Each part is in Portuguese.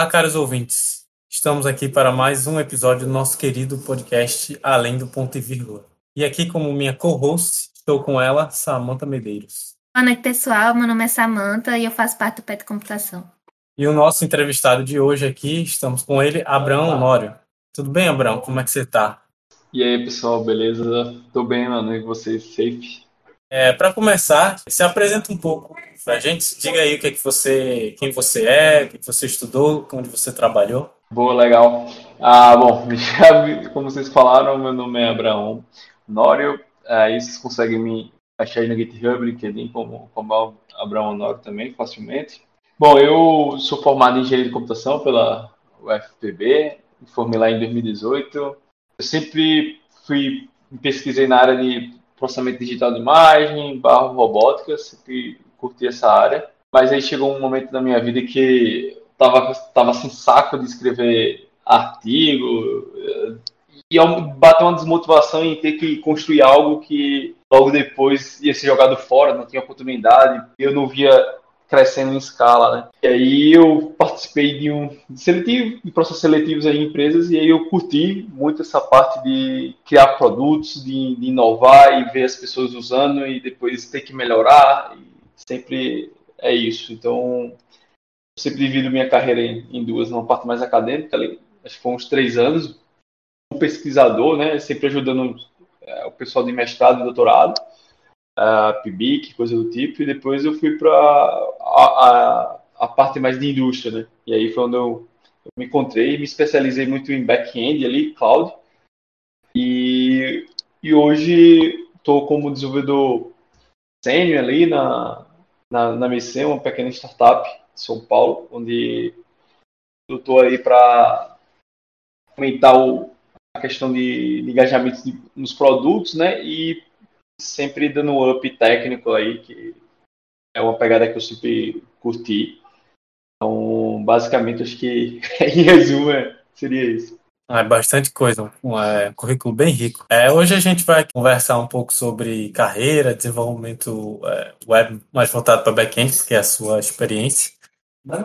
Olá, caros ouvintes. Estamos aqui para mais um episódio do nosso querido podcast Além do Ponto e Vírgula. E aqui, como minha co-host, estou com ela, Samanta Medeiros. Boa noite, pessoal. Meu nome é Samanta e eu faço parte do PET Computação. E o nosso entrevistado de hoje aqui, estamos com ele, Abraão Honório. Tudo bem, Abraão? Como é que você está? E aí, pessoal, beleza? Tô bem, mano. E vocês, safe? É, para começar, se apresenta um pouco para a gente. Diga aí o que é que você, quem você é, o que você estudou, onde você trabalhou. Boa, legal. Ah, bom, como vocês falaram, meu nome é Abraão Nório. Aí vocês conseguem me achar no GitHub, LinkedIn, como, como Abraão Nório também, facilmente. Bom, eu sou formado em engenharia de computação pela UFPB, me formei lá em 2018. Eu sempre fui pesquisei na área de processamento digital de imagem, barro robótica, sempre curti essa área. Mas aí chegou um momento da minha vida que tava tava sem saco de escrever artigo e bateu uma desmotivação em ter que construir algo que logo depois ia ser jogado fora, não tinha oportunidade, eu não via crescendo em escala, né? E aí eu participei de um seletivo, de processos seletivos em empresas, e aí eu curti muito essa parte de criar produtos, de, de inovar e ver as pessoas usando e depois ter que melhorar. Sempre é isso. Então, sempre divido minha carreira em, em duas, uma parte mais acadêmica, acho que foi uns três anos, um pesquisador, né? Sempre ajudando é, o pessoal de mestrado e doutorado uh, PIBIC, coisa do tipo, e depois eu fui para a, a, parte mais de indústria, né? E aí foi onde eu, eu me encontrei, me especializei muito em back-end ali, cloud, e, e hoje estou como desenvolvedor sênior ali na, na, na MC, uma pequena startup de São Paulo, onde eu estou aí para aumentar o, a questão de, de engajamento de, nos produtos, né? E sempre dando um up técnico aí, que é uma pegada que eu sempre curti. Então, basicamente, acho que em resumo é, seria isso. É bastante coisa, um é, currículo bem rico. É, hoje a gente vai conversar um pouco sobre carreira, desenvolvimento é, web mais voltado para backend, que é a sua experiência.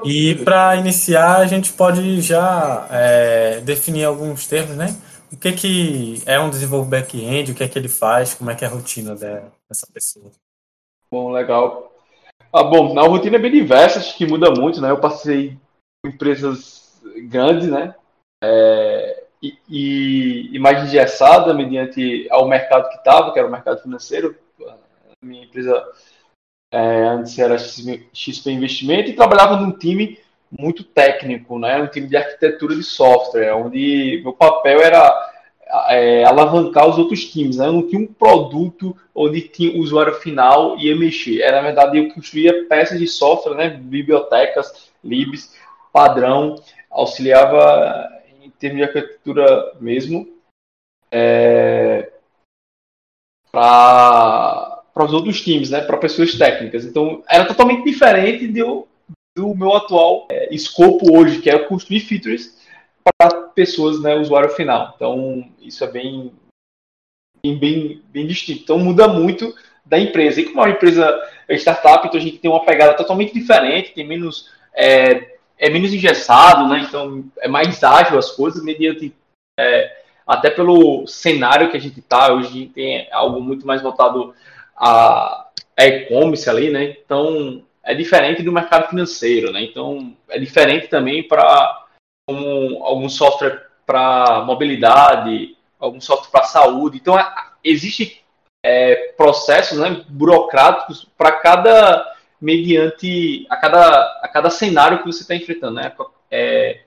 E para iniciar, a gente pode já é, definir alguns termos, né? o que, que é um desenvolvedor back-end, o que é que ele faz, como é que é a rotina dessa pessoa. Bom, legal. Ah, bom, a rotina é bem diversa, acho que muda muito, né? Eu passei em empresas grandes, né? É, e, e, mais engessada mediante ao mercado que estava, que era o mercado financeiro. A minha empresa é, antes era XP Investimento e trabalhava num time muito técnico, né? Um time de arquitetura de software, onde meu papel era é, alavancar os outros times, né? Eu não tinha um produto onde tinha o usuário final ia mexer. Era, na verdade, eu construía peças de software, né? Bibliotecas, libs, padrão, auxiliava em termos de arquitetura mesmo é, para os outros times, né? Para pessoas técnicas. Então, era totalmente diferente eu do meu atual é, escopo hoje, que é construir features para pessoas, né, usuário final. Então, isso é bem, bem, bem, distinto. Então, muda muito da empresa. E como é uma empresa startup, então a gente tem uma pegada totalmente diferente, tem menos, é, é menos engessado, né? Então, é mais ágil as coisas, mediante, é, até pelo cenário que a gente está, hoje a gente tem algo muito mais voltado a, a e-commerce ali, né? Então, é diferente do mercado financeiro, né? Então, é diferente também para um, algum software para mobilidade, algum software para saúde. Então, é, existe é, processos né, burocráticos para cada mediante a cada, a cada cenário que você está enfrentando, né? É,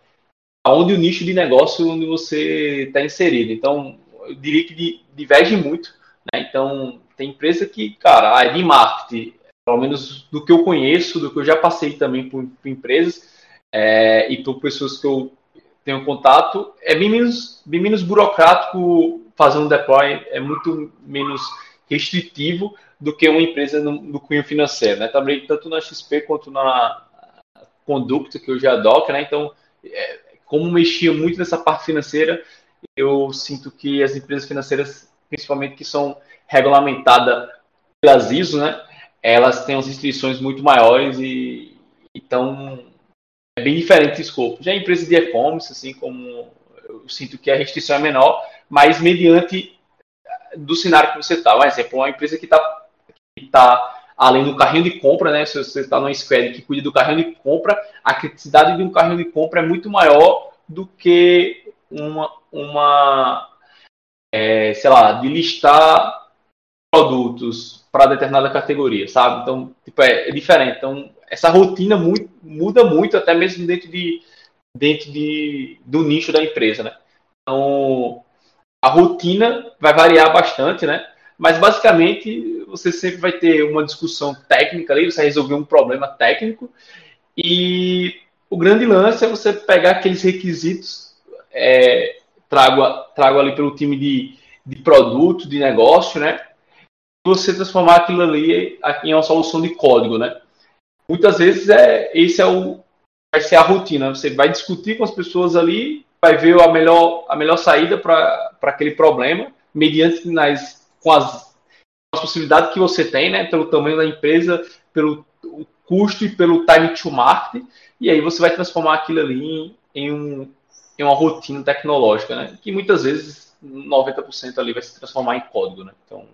aonde o nicho de negócio onde você está inserido. Então, eu diria que diverge muito. Né? Então, tem empresa que, cara, é de marketing, pelo menos do que eu conheço, do que eu já passei também por, por empresas é, e por pessoas que eu tenho contato, é bem menos, bem menos burocrático fazer um deploy, é muito menos restritivo do que uma empresa no, no cunho financeiro, né? Também tanto na XP quanto na Conducta, que eu já Docker, né? Então, é, como mexia muito nessa parte financeira, eu sinto que as empresas financeiras, principalmente que são regulamentadas pelas ISO, né? elas têm as restrições muito maiores e então é bem diferente de escopo. Já a empresa de e-commerce, assim como eu sinto que a restrição é menor, mas mediante do cenário que você está. Um exemplo, uma empresa que está tá além do carrinho de compra, né? Se você está numa squad que cuida do carrinho de compra, a criticidade de um carrinho de compra é muito maior do que uma, uma é, sei lá, de listar produtos para determinada categoria, sabe? Então, tipo, é, é, diferente. Então, essa rotina muito, muda muito, até mesmo dentro de dentro de, do nicho da empresa, né? Então, a rotina vai variar bastante, né? Mas basicamente você sempre vai ter uma discussão técnica ali, você resolver um problema técnico e o grande lance é você pegar aqueles requisitos é, trago, trago ali pelo time de, de produto, de negócio, né? Você transformar aquilo ali em uma solução de código, né? Muitas vezes é esse é o vai ser a rotina. Você vai discutir com as pessoas ali, vai ver a melhor a melhor saída para aquele problema, mediante nas com as, as possibilidades que você tem, né? Pelo tamanho da empresa, pelo custo e pelo time to market, e aí você vai transformar aquilo ali em, em um em uma rotina tecnológica, né? Que muitas vezes 90% ali vai se transformar em código, né? Então,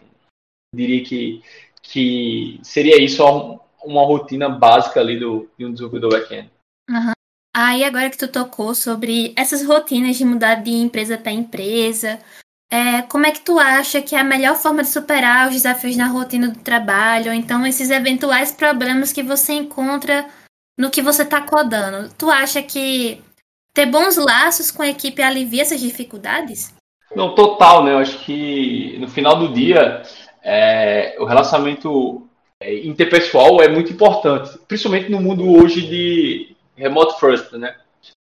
diria que, que seria isso uma, uma rotina básica ali do, de um desenvolvedor back-end. Uhum. Aí agora que tu tocou sobre essas rotinas de mudar de empresa para empresa, é, como é que tu acha que é a melhor forma de superar os desafios na rotina do trabalho, ou então esses eventuais problemas que você encontra no que você está codando? Tu acha que ter bons laços com a equipe alivia essas dificuldades? Não, total, né? Eu acho que no final do dia é, o relacionamento é, interpessoal é muito importante, principalmente no mundo hoje de remote first, né?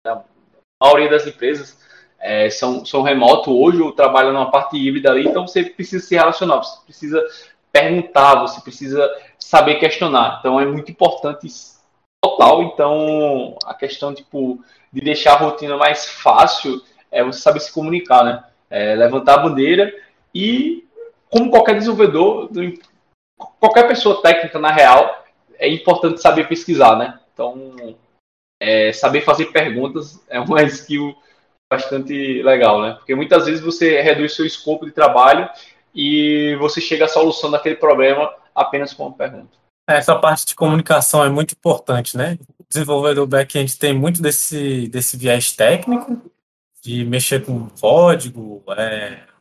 A maioria das empresas é, são, são remoto hoje ou trabalham numa parte híbrida ali, então você precisa se relacionar, você precisa perguntar, você precisa saber questionar. Então é muito importante total. Então a questão tipo de deixar a rotina mais fácil é você saber se comunicar, né? É levantar a bandeira e, como qualquer desenvolvedor, qualquer pessoa técnica na real, é importante saber pesquisar, né? Então, é, saber fazer perguntas é uma skill bastante legal, né? Porque muitas vezes você reduz seu escopo de trabalho e você chega à solução daquele problema apenas com uma pergunta. Essa parte de comunicação é muito importante, né? O desenvolvedor back-end tem muito desse, desse viés técnico, de mexer com código, é,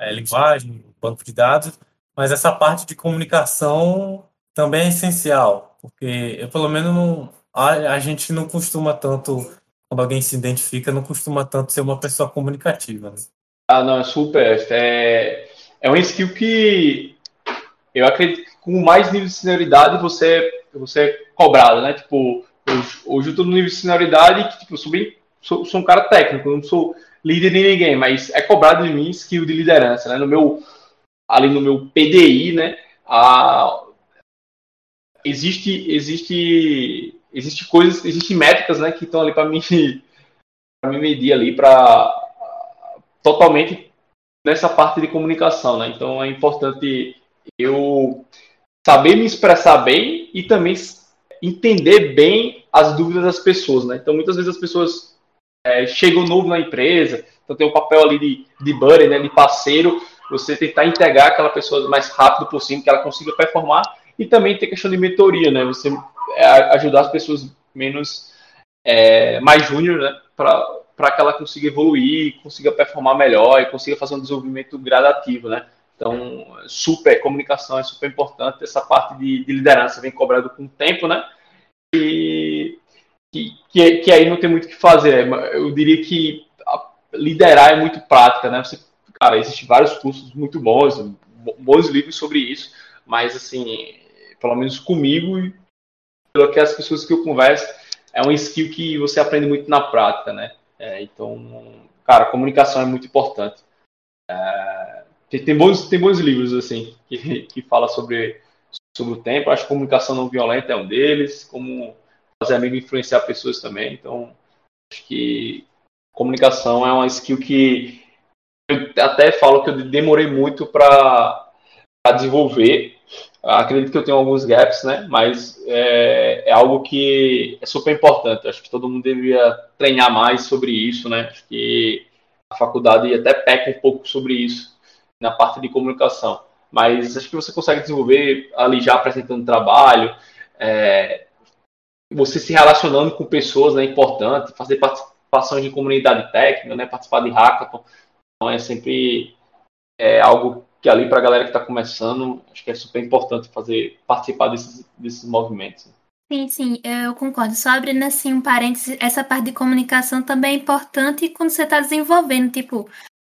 é, linguagem, banco de dados, mas essa parte de comunicação também é essencial, porque eu, pelo menos, não, a, a gente não costuma tanto, quando alguém se identifica, não costuma tanto ser uma pessoa comunicativa. Né? Ah, não, é super. É, é um skill que eu acredito que com mais nível de senioridade você, você é cobrado, né? Tipo, hoje, hoje eu tô no nível de senioridade que, tipo, eu sou bem. Sou, sou um cara técnico, não sou líder de ninguém, mas é cobrado de mim skill de liderança, né? No meu. Ali no meu PDI, né? A, existe. Existe. Existe coisas, existem métricas, né, que estão ali para mim, para me medir ali para totalmente nessa parte de comunicação, né? Então é importante eu saber me expressar bem e também entender bem as dúvidas das pessoas, né? Então, muitas vezes as pessoas é, chegam novo na empresa, então tem um papel ali de, de buddy, né, de parceiro, você tentar integrar aquela pessoa o mais rápido possível, que ela consiga performar, e também tem questão de mentoria, né? Você é, ajudar as pessoas menos, é, mais júnior, né? Para que ela consiga evoluir, consiga performar melhor e consiga fazer um desenvolvimento gradativo, né? Então, super comunicação é super importante. Essa parte de, de liderança vem cobrado com o tempo, né? E que, que, que, aí não tem muito o que fazer. Eu diria que liderar é muito prática, né? Você, cara, existem vários cursos muito bons, bons livros sobre isso, mas assim, pelo menos comigo e pelas pessoas que eu converso, é um skill que você aprende muito na prática, né? É, então, cara, comunicação é muito importante. É, tem, tem, bons, tem bons livros, assim, que, que fala sobre, sobre o tempo. Acho que comunicação não violenta é um deles, como fazer amigo influenciar pessoas também. Então, acho que comunicação é uma skill que eu até falo que eu demorei muito para desenvolver. acredito que eu tenho alguns gaps, né? Mas é, é, algo que é super importante. Acho que todo mundo deveria treinar mais sobre isso, né? Acho que a faculdade até peca um pouco sobre isso na parte de comunicação. Mas acho que você consegue desenvolver ali já apresentando trabalho, é, você se relacionando com pessoas né, é importante, fazer participação de comunidade técnica, né, participar de hackathon. Então é sempre é, algo que ali para a galera que está começando, acho que é super importante fazer participar desses, desses movimentos. Sim, sim, eu concordo. Só abrindo assim um parênteses, essa parte de comunicação também é importante quando você está desenvolvendo, tipo,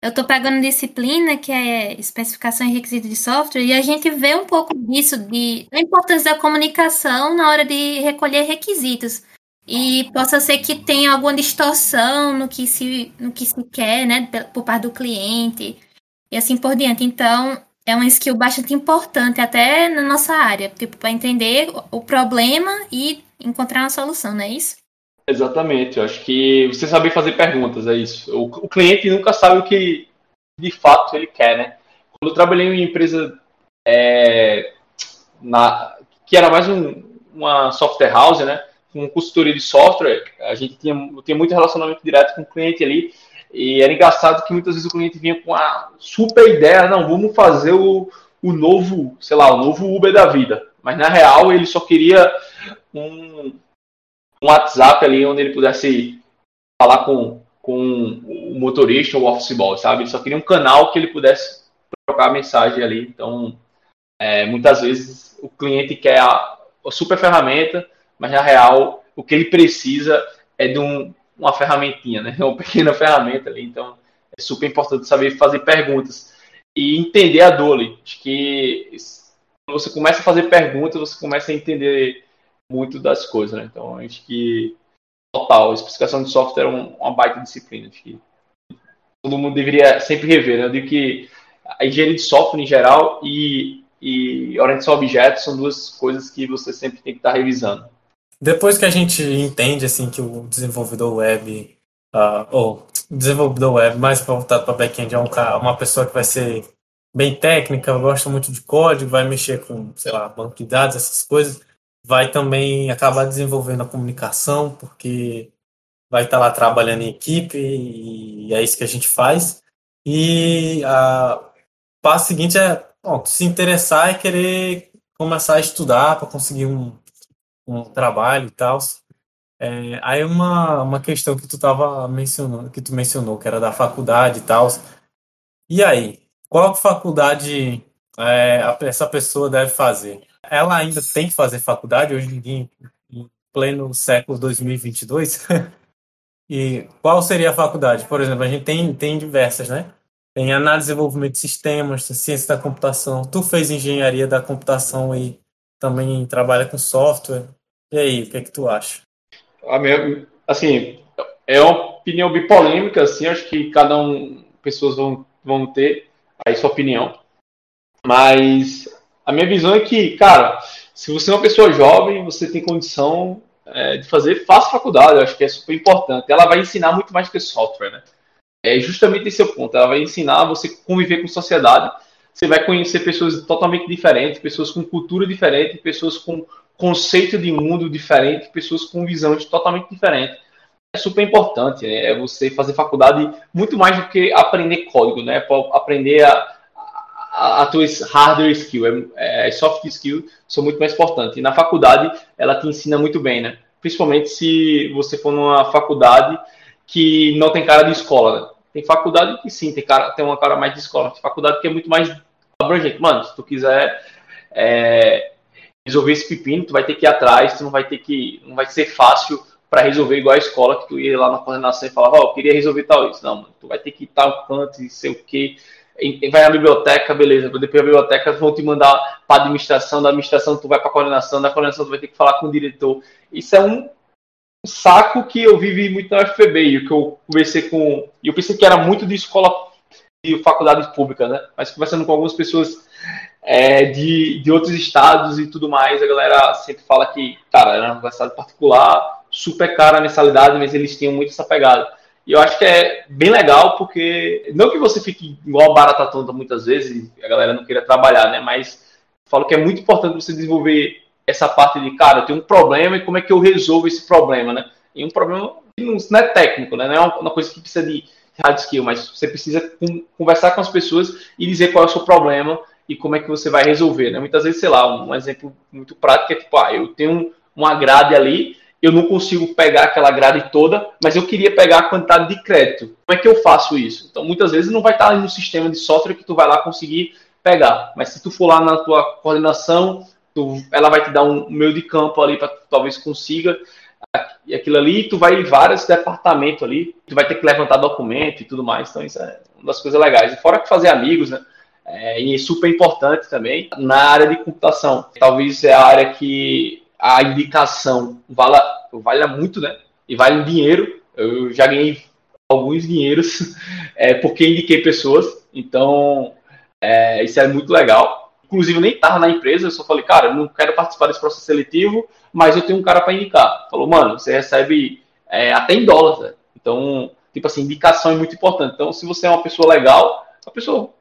eu estou pegando disciplina que é especificação e requisito de software e a gente vê um pouco disso de importância da comunicação na hora de recolher requisitos e possa ser que tenha alguma distorção no que se no que se quer, né, por parte do cliente e assim por diante. Então, é uma skill bastante importante até na nossa área, tipo, para entender o problema e encontrar uma solução, não é isso? Exatamente, eu acho que você saber fazer perguntas, é isso. O, o cliente nunca sabe o que de fato ele quer, né? Quando eu trabalhei em uma empresa é, na, que era mais um, uma software house, né? Com consultoria de software, a gente tinha, tinha muito relacionamento direto com o cliente ali e era engraçado que muitas vezes o cliente vinha com a super ideia, não, vamos fazer o, o novo, sei lá, o novo Uber da vida. Mas na real ele só queria um, um WhatsApp ali onde ele pudesse falar com, com o motorista ou o office boy, sabe? Ele só queria um canal que ele pudesse trocar a mensagem ali. Então, é, muitas vezes o cliente quer a, a super ferramenta, mas na real o que ele precisa é de um, uma ferramentinha, né? Uma pequena ferramenta ali. Então, é super importante saber fazer perguntas e entender a dor ali. Acho que quando você começa a fazer perguntas, você começa a entender muito das coisas, né? Então, acho que total, a especificação de software é uma baita disciplina. Acho que todo mundo deveria sempre rever, né? Eu digo que a engenharia de software em geral e, e orientação a objetos são duas coisas que você sempre tem que estar revisando. Depois que a gente entende assim que o desenvolvedor web uh, ou desenvolvedor web mais voltado para back-end é um uma pessoa que vai ser bem técnica, gosta muito de código, vai mexer com, sei lá, banco de dados, essas coisas, vai também acabar desenvolvendo a comunicação, porque vai estar lá trabalhando em equipe e é isso que a gente faz. E o passo seguinte é bom, se interessar e querer começar a estudar para conseguir um, um trabalho e tal. É, aí uma, uma questão que tu tava mencionando, que tu mencionou, que era da faculdade e tal. E aí, qual faculdade é, essa pessoa deve fazer? Ela ainda tem que fazer faculdade hoje em dia, em pleno século 2022? e qual seria a faculdade? Por exemplo, a gente tem, tem diversas, né? Tem análise e desenvolvimento de sistemas, ciência da computação. Tu fez engenharia da computação e também trabalha com software. E aí, o que é que tu acha? A minha, assim, é uma opinião bipolêmica, assim, acho que cada um, pessoas vão, vão ter aí sua opinião. Mas a minha visão é que, cara, se você é uma pessoa jovem, você tem condição é, de fazer, faça faculdade, eu acho que é super importante. Ela vai ensinar muito mais que software, né? É justamente esse o ponto. Ela vai ensinar você conviver com sociedade. Você vai conhecer pessoas totalmente diferentes, pessoas com cultura diferente, pessoas com conceito de mundo diferente, pessoas com visões totalmente diferentes. É super importante, né? é você fazer faculdade muito mais do que aprender código, né? Aprender a, a, a tua hardware skill, é, é, soft skill são muito mais importantes. E na faculdade ela te ensina muito bem, né? Principalmente se você for numa faculdade que não tem cara de escola, né? Tem faculdade que sim, tem, cara, tem uma cara mais de escola. Tem faculdade que é muito mais abrangente. Mano, se tu quiser é, resolver esse pepino, tu vai ter que ir atrás, tu não vai ter que. não vai ser fácil para resolver igual a escola, que tu ia lá na coordenação e falava, ó, oh, eu queria resolver tal isso. Não, mano, tu vai ter que ir tal canto e sei o quê. Vai na biblioteca, beleza. Depois da biblioteca vão te mandar para administração, da administração tu vai para coordenação, da coordenação tu vai ter que falar com o diretor. Isso é um saco que eu vivi muito na UFPB, e que eu conversei com. E eu pensei que era muito de escola de faculdade pública, né? Mas conversando com algumas pessoas é, de, de outros estados e tudo mais, a galera sempre fala que, cara, era uma universidade particular, super cara a mensalidade, mas eles tinham muito essa pegada. E eu acho que é bem legal, porque não que você fique igual barata tonta muitas vezes, a galera não queira trabalhar, né? Mas falo que é muito importante você desenvolver essa parte de, cara, eu tenho um problema e como é que eu resolvo esse problema, né? E um problema não é técnico, né? Não é uma coisa que precisa de hard skill, mas você precisa conversar com as pessoas e dizer qual é o seu problema e como é que você vai resolver, né? Muitas vezes, sei lá, um exemplo muito prático é tipo, ah, eu tenho uma grade ali, eu não consigo pegar aquela grade toda, mas eu queria pegar a quantidade de crédito. Como é que eu faço isso? Então, muitas vezes não vai estar no sistema de software que tu vai lá conseguir pegar, mas se tu for lá na tua coordenação, tu, ela vai te dar um meio de campo ali para talvez consiga aquilo ali, tu vai em vários departamentos ali, tu vai ter que levantar documento e tudo mais, então isso é uma das coisas legais. E fora que fazer amigos, né? É, e super importante também na área de computação. Talvez é a área que a indicação vala, valha muito, né? E vale dinheiro. Eu já ganhei alguns dinheiros é, porque indiquei pessoas. Então, é, isso é muito legal. Inclusive, nem estava na empresa, eu só falei, cara, eu não quero participar desse processo seletivo, mas eu tenho um cara para indicar. Falou, mano, você recebe é, até em dólar, né? Então, tipo assim, indicação é muito importante. Então, se você é uma pessoa legal, a pessoa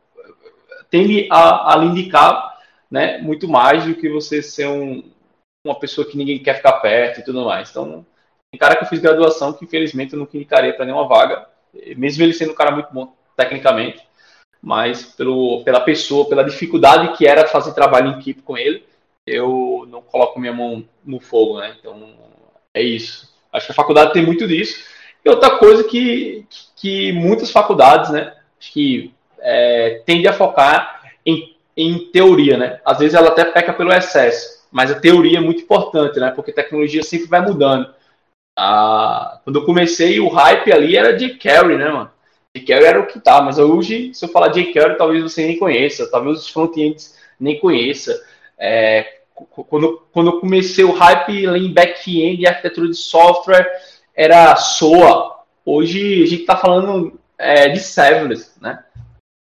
tende a, a lhe indicar né, muito mais do que você ser um, uma pessoa que ninguém quer ficar perto e tudo mais. Então, tem cara que eu fiz graduação que infelizmente eu não indicaria para nenhuma vaga, mesmo ele sendo um cara muito bom tecnicamente, mas pelo, pela pessoa, pela dificuldade que era fazer trabalho em equipe com ele, eu não coloco minha mão no fogo, né? Então, é isso. Acho que a faculdade tem muito disso. E outra coisa que, que muitas faculdades, né, acho que é, tende a focar em, em teoria, né? Às vezes ela até peca pelo excesso, mas a teoria é muito importante, né? Porque tecnologia sempre vai mudando. Ah, quando eu comecei, o hype ali era de Carry, né, mano? J. Carry era o que tá, mas hoje, se eu falar J. Carry, talvez você nem conheça, talvez os front-ends nem conheça. É, quando, quando eu comecei o hype em back-end arquitetura de software, era SOA. Hoje a gente está falando é, de serverless, né?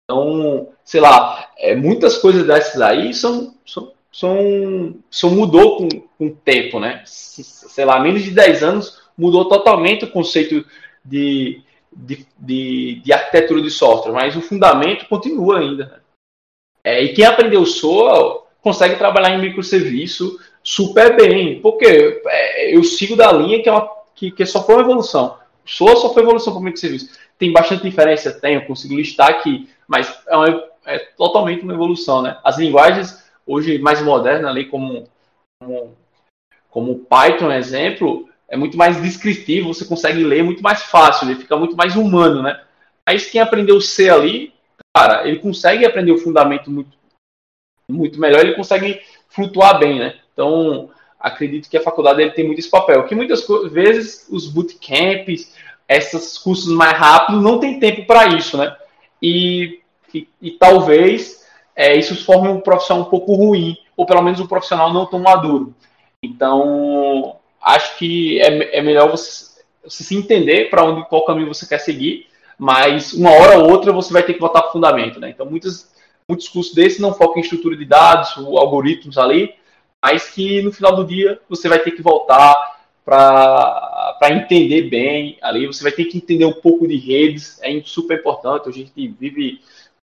Então, sei lá, é, muitas coisas dessas aí são, são, são, são mudou com, com o tempo, né? Sei lá, menos de 10 anos mudou totalmente o conceito de, de, de, de arquitetura de software, mas o fundamento continua ainda. É, e quem aprendeu SOA consegue trabalhar em microserviço super bem, porque é, eu sigo da linha que, é uma, que, que só foi uma evolução. SOA só foi evolução para microserviço. Tem bastante diferença? Tem, eu consigo listar aqui mas é, uma, é totalmente uma evolução, né? As linguagens hoje mais modernas, ali como, como, como Python, exemplo, é muito mais descritivo, você consegue ler muito mais fácil, ele fica muito mais humano, né? Mas quem aprendeu C ali, cara, ele consegue aprender o fundamento muito, muito melhor, ele consegue flutuar bem, né? Então, acredito que a faculdade ele tem muito esse papel, que muitas vezes os bootcamps, esses cursos mais rápidos, não tem tempo para isso, né? E e, e talvez é, isso forme um profissional um pouco ruim, ou pelo menos um profissional não tão maduro. Então, acho que é, é melhor você, você se entender para onde qual caminho você quer seguir, mas uma hora ou outra você vai ter que voltar para o fundamento. Né? Então, muitos, muitos cursos desses não focam em estrutura de dados, algoritmos ali, mas que no final do dia você vai ter que voltar para entender bem ali, você vai ter que entender um pouco de redes, é super importante. A gente vive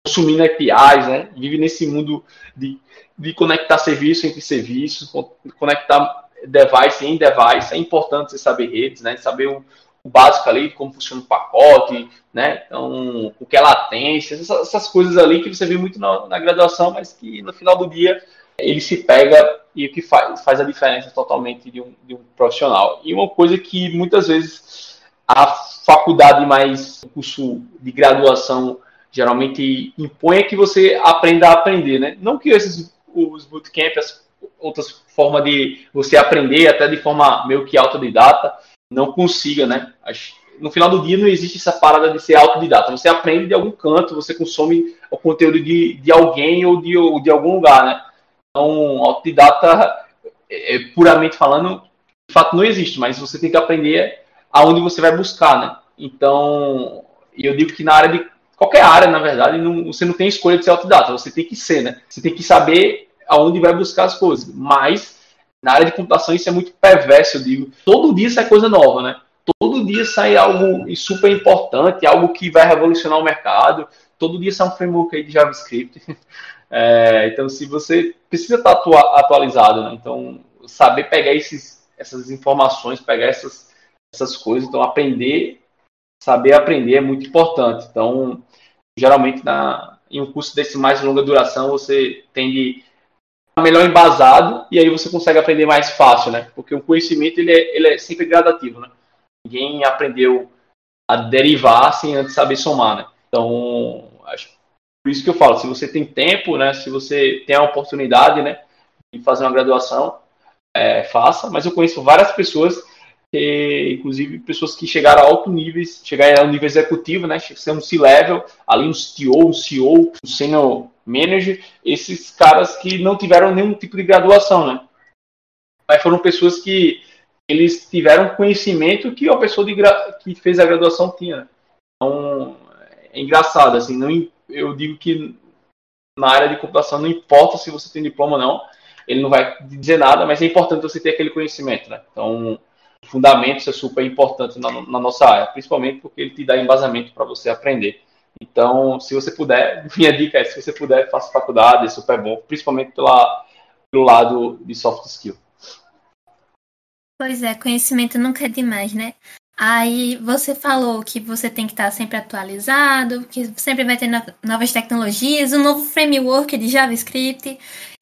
consumindo APIs, né? Vive nesse mundo de, de conectar serviço entre serviços, conectar device em device. É importante você saber redes, né? Saber o, o básico ali, como funciona o pacote, né? Então, o que é latência, essas, essas coisas ali que você vê muito na, na, graduação, mas que no final do dia ele se pega e o que faz, faz a diferença totalmente de um, de um profissional. E uma coisa que muitas vezes a faculdade mais, curso de graduação geralmente impõe que você aprenda a aprender, né? Não que esses os bootcamps, outras formas de você aprender, até de forma meio que autodidata, não consiga, né? No final do dia não existe essa parada de ser autodidata. Você aprende de algum canto, você consome o conteúdo de, de alguém ou de, ou de algum lugar, né? Então, autodidata, é, puramente falando, de fato não existe, mas você tem que aprender aonde você vai buscar, né? Então, eu digo que na área de qualquer área, na verdade, não, você não tem escolha de ser autodidata, você tem que ser, né? Você tem que saber aonde vai buscar as coisas. Mas na área de computação isso é muito perverso, eu digo. Todo dia sai coisa nova, né? Todo dia sai algo super importante, algo que vai revolucionar o mercado. todo dia sai um framework de JavaScript. É, então, se você precisa estar atualizado, né? então saber pegar esses, essas informações, pegar essas, essas coisas, então aprender, saber aprender é muito importante. Então, geralmente na, em um curso desse mais longa duração, você tende melhor embasado e aí você consegue aprender mais fácil, né? Porque o conhecimento ele é, ele é sempre gradativo, né? Ninguém aprendeu a derivar sem antes saber somar, né? Então, acho por isso que eu falo, se você tem tempo, né? Se você tem a oportunidade, né? De fazer uma graduação, é, faça. Mas eu conheço várias pessoas que, inclusive pessoas que chegaram a alto níveis, chegaram ao nível executivo, né? Ser um C-level, ali um CTO, um CEO, um senior manager, esses caras que não tiveram nenhum tipo de graduação, né? Mas foram pessoas que eles tiveram conhecimento que a pessoa que fez a graduação tinha. Então, é engraçado, assim, não, eu digo que na área de computação não importa se você tem diploma ou não, ele não vai dizer nada, mas é importante você ter aquele conhecimento, né? Então, fundamentos é super importante na, na nossa área, principalmente porque ele te dá embasamento para você aprender. Então, se você puder, minha dica é, se você puder, faça faculdade, é super bom, principalmente pela, pelo lado de soft skill. Pois é, conhecimento nunca é demais, né? Aí você falou que você tem que estar sempre atualizado, que sempre vai ter novas tecnologias, um novo framework de JavaScript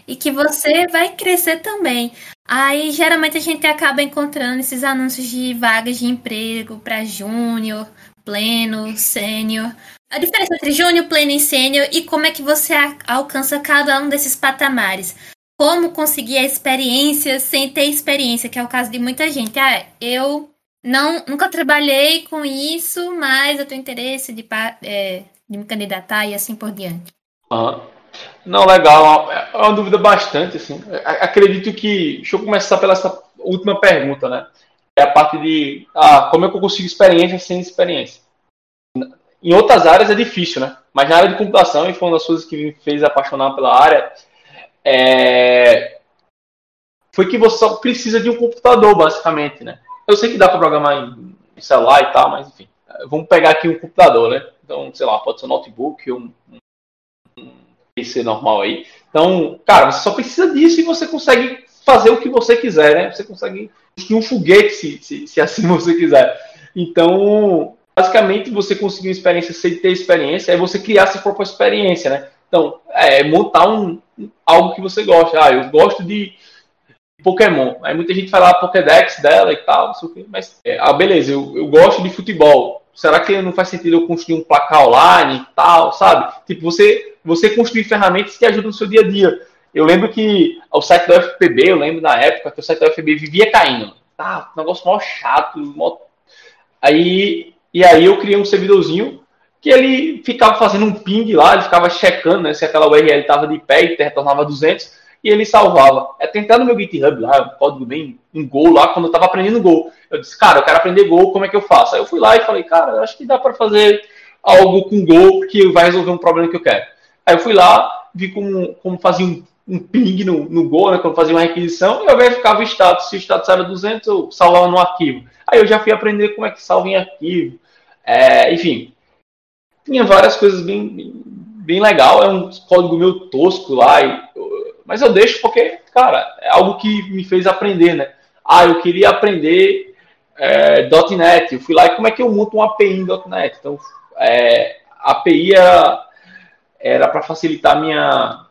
e que você vai crescer também. Aí geralmente a gente acaba encontrando esses anúncios de vagas de emprego para júnior, pleno, sênior. A diferença entre júnior, pleno e sênior e como é que você alcança cada um desses patamares. Como conseguir a experiência sem ter experiência, que é o caso de muita gente. Ah, eu não, nunca trabalhei com isso, mas eu tenho interesse de, é, de me candidatar e assim por diante. Uhum. Não, legal. É uma dúvida bastante, assim. Acredito que. Deixa eu começar pela essa última pergunta, né? É a parte de ah, como é que eu consigo experiência sem experiência. Em outras áreas é difícil, né? Mas na área de computação, e foi uma das coisas que me fez apaixonar pela área, é... foi que você só precisa de um computador, basicamente, né? Eu sei que dá para programar em celular e tal, mas enfim. Vamos pegar aqui um computador, né? Então, sei lá, pode ser um notebook, um PC normal aí. Então, cara, você só precisa disso e você consegue fazer o que você quiser, né? Você consegue construir um foguete, se, se, se assim você quiser. Então, basicamente, você conseguir uma experiência sem ter experiência, é você criar sua própria experiência, né? Então, é montar um, algo que você gosta. Ah, eu gosto de Pokémon. Aí muita gente fala a Pokédex dela e tal, mas, é, ah, beleza, eu, eu gosto de futebol. Será que não faz sentido eu construir um placar online e tal, sabe? Tipo, você, você construir ferramentas que ajudam no seu dia a dia. Eu lembro que o site da UFPB, eu lembro na época que o site da UFPB vivia caindo. Tá, um negócio mó chato. Mó... Aí, e aí eu criei um servidorzinho que ele ficava fazendo um ping lá, ele ficava checando né, se aquela URL estava de pé e retornava 200 e ele salvava. É tentar no meu GitHub lá, um código bem em Go lá, quando eu tava aprendendo Go. Eu disse, cara, eu quero aprender Go, como é que eu faço? Aí eu fui lá e falei, cara, acho que dá para fazer algo com Go que vai resolver um problema que eu quero. Aí eu fui lá, vi como, como fazia um, um ping no, no Go, né, quando fazia uma requisição, e eu verificava o status. Se o status era 200, eu salvava no arquivo. Aí eu já fui aprender como é que salva em arquivo. É, enfim, tinha várias coisas bem, bem, bem legal. É um código meu tosco lá, e mas eu deixo porque, cara, é algo que me fez aprender, né? Ah, eu queria aprender é, .NET. Eu fui lá e como é que eu monto um API em .NET? Então, é, a API era para facilitar a minha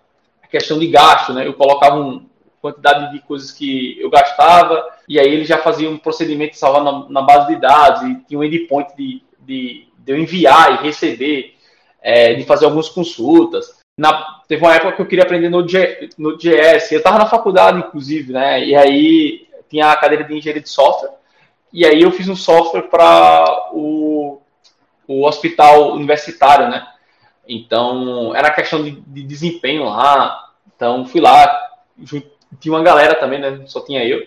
questão de gasto, né? Eu colocava uma quantidade de coisas que eu gastava e aí ele já fazia um procedimento de salvar na, na base de dados e tinha um endpoint de, de, de eu enviar e receber, é, de fazer algumas consultas na, teve uma época que eu queria aprender no, JS. Eu estava na faculdade, inclusive, né? E aí tinha a cadeira de engenharia de software. E aí eu fiz um software para o, o hospital universitário, né? Então era questão de, de desempenho lá. Então fui lá, tinha uma galera também, né? Só tinha eu.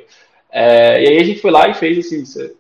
É, e aí a gente foi lá e fez esse,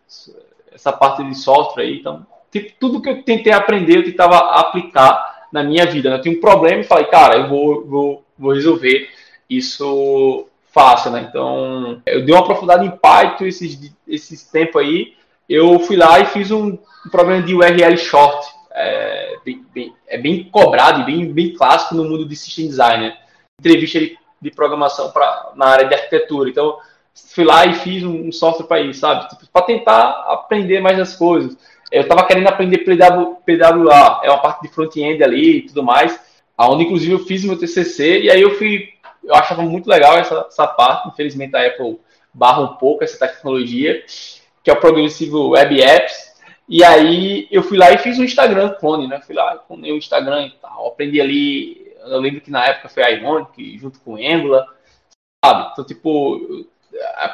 essa parte de software aí. Então, tipo, tudo que eu tentei aprender, eu tentava aplicar na minha vida. Né? Eu tinha um problema e falei, cara, eu vou, vou, vou resolver isso fácil, né? Então, eu dei uma aprofundada em Python esses, esses tempos aí. Eu fui lá e fiz um, problema de URL short. é bem, bem, é bem cobrado e bem, bem clássico no mundo de system design. Né? Entrevista de, de programação pra, na área de arquitetura. Então, fui lá e fiz um, um software para isso, sabe? Tipo, para tentar aprender mais as coisas. Eu estava querendo aprender PW, PWA, é uma parte de front-end ali e tudo mais, aonde inclusive eu fiz meu TCC e aí eu fui, eu achava muito legal essa, essa parte, infelizmente a Apple barra um pouco essa tecnologia, que é o Progressivo Web Apps, e aí eu fui lá e fiz um Instagram clone, né? Fui lá, clonei o Instagram e tal, aprendi ali, eu lembro que na época foi a Ionic, junto com Angular, sabe? Então, tipo,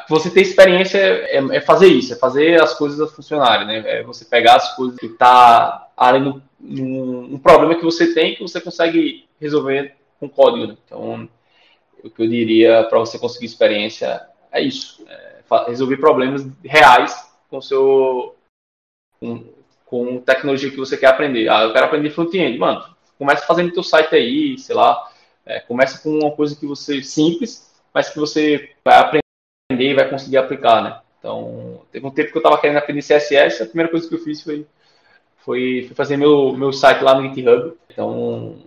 você ter experiência é, é, fazer isso, é fazer as coisas funcionarem, né? É você pegar as coisas que tá ali no, num, um problema que você tem que você consegue resolver com código. Né? Então, o que eu diria para você conseguir experiência é isso, é resolver problemas reais com seu com, com tecnologia que você quer aprender. Ah, eu quero aprender front-end, mano. Começa fazendo teu site aí, sei lá. É, começa com uma coisa que você simples, mas que você vai aprender aprender e vai conseguir aplicar, né? Então, teve um tempo que eu estava querendo aprender CSS, a primeira coisa que eu fiz foi, foi, foi fazer meu, meu site lá no GitHub. Então,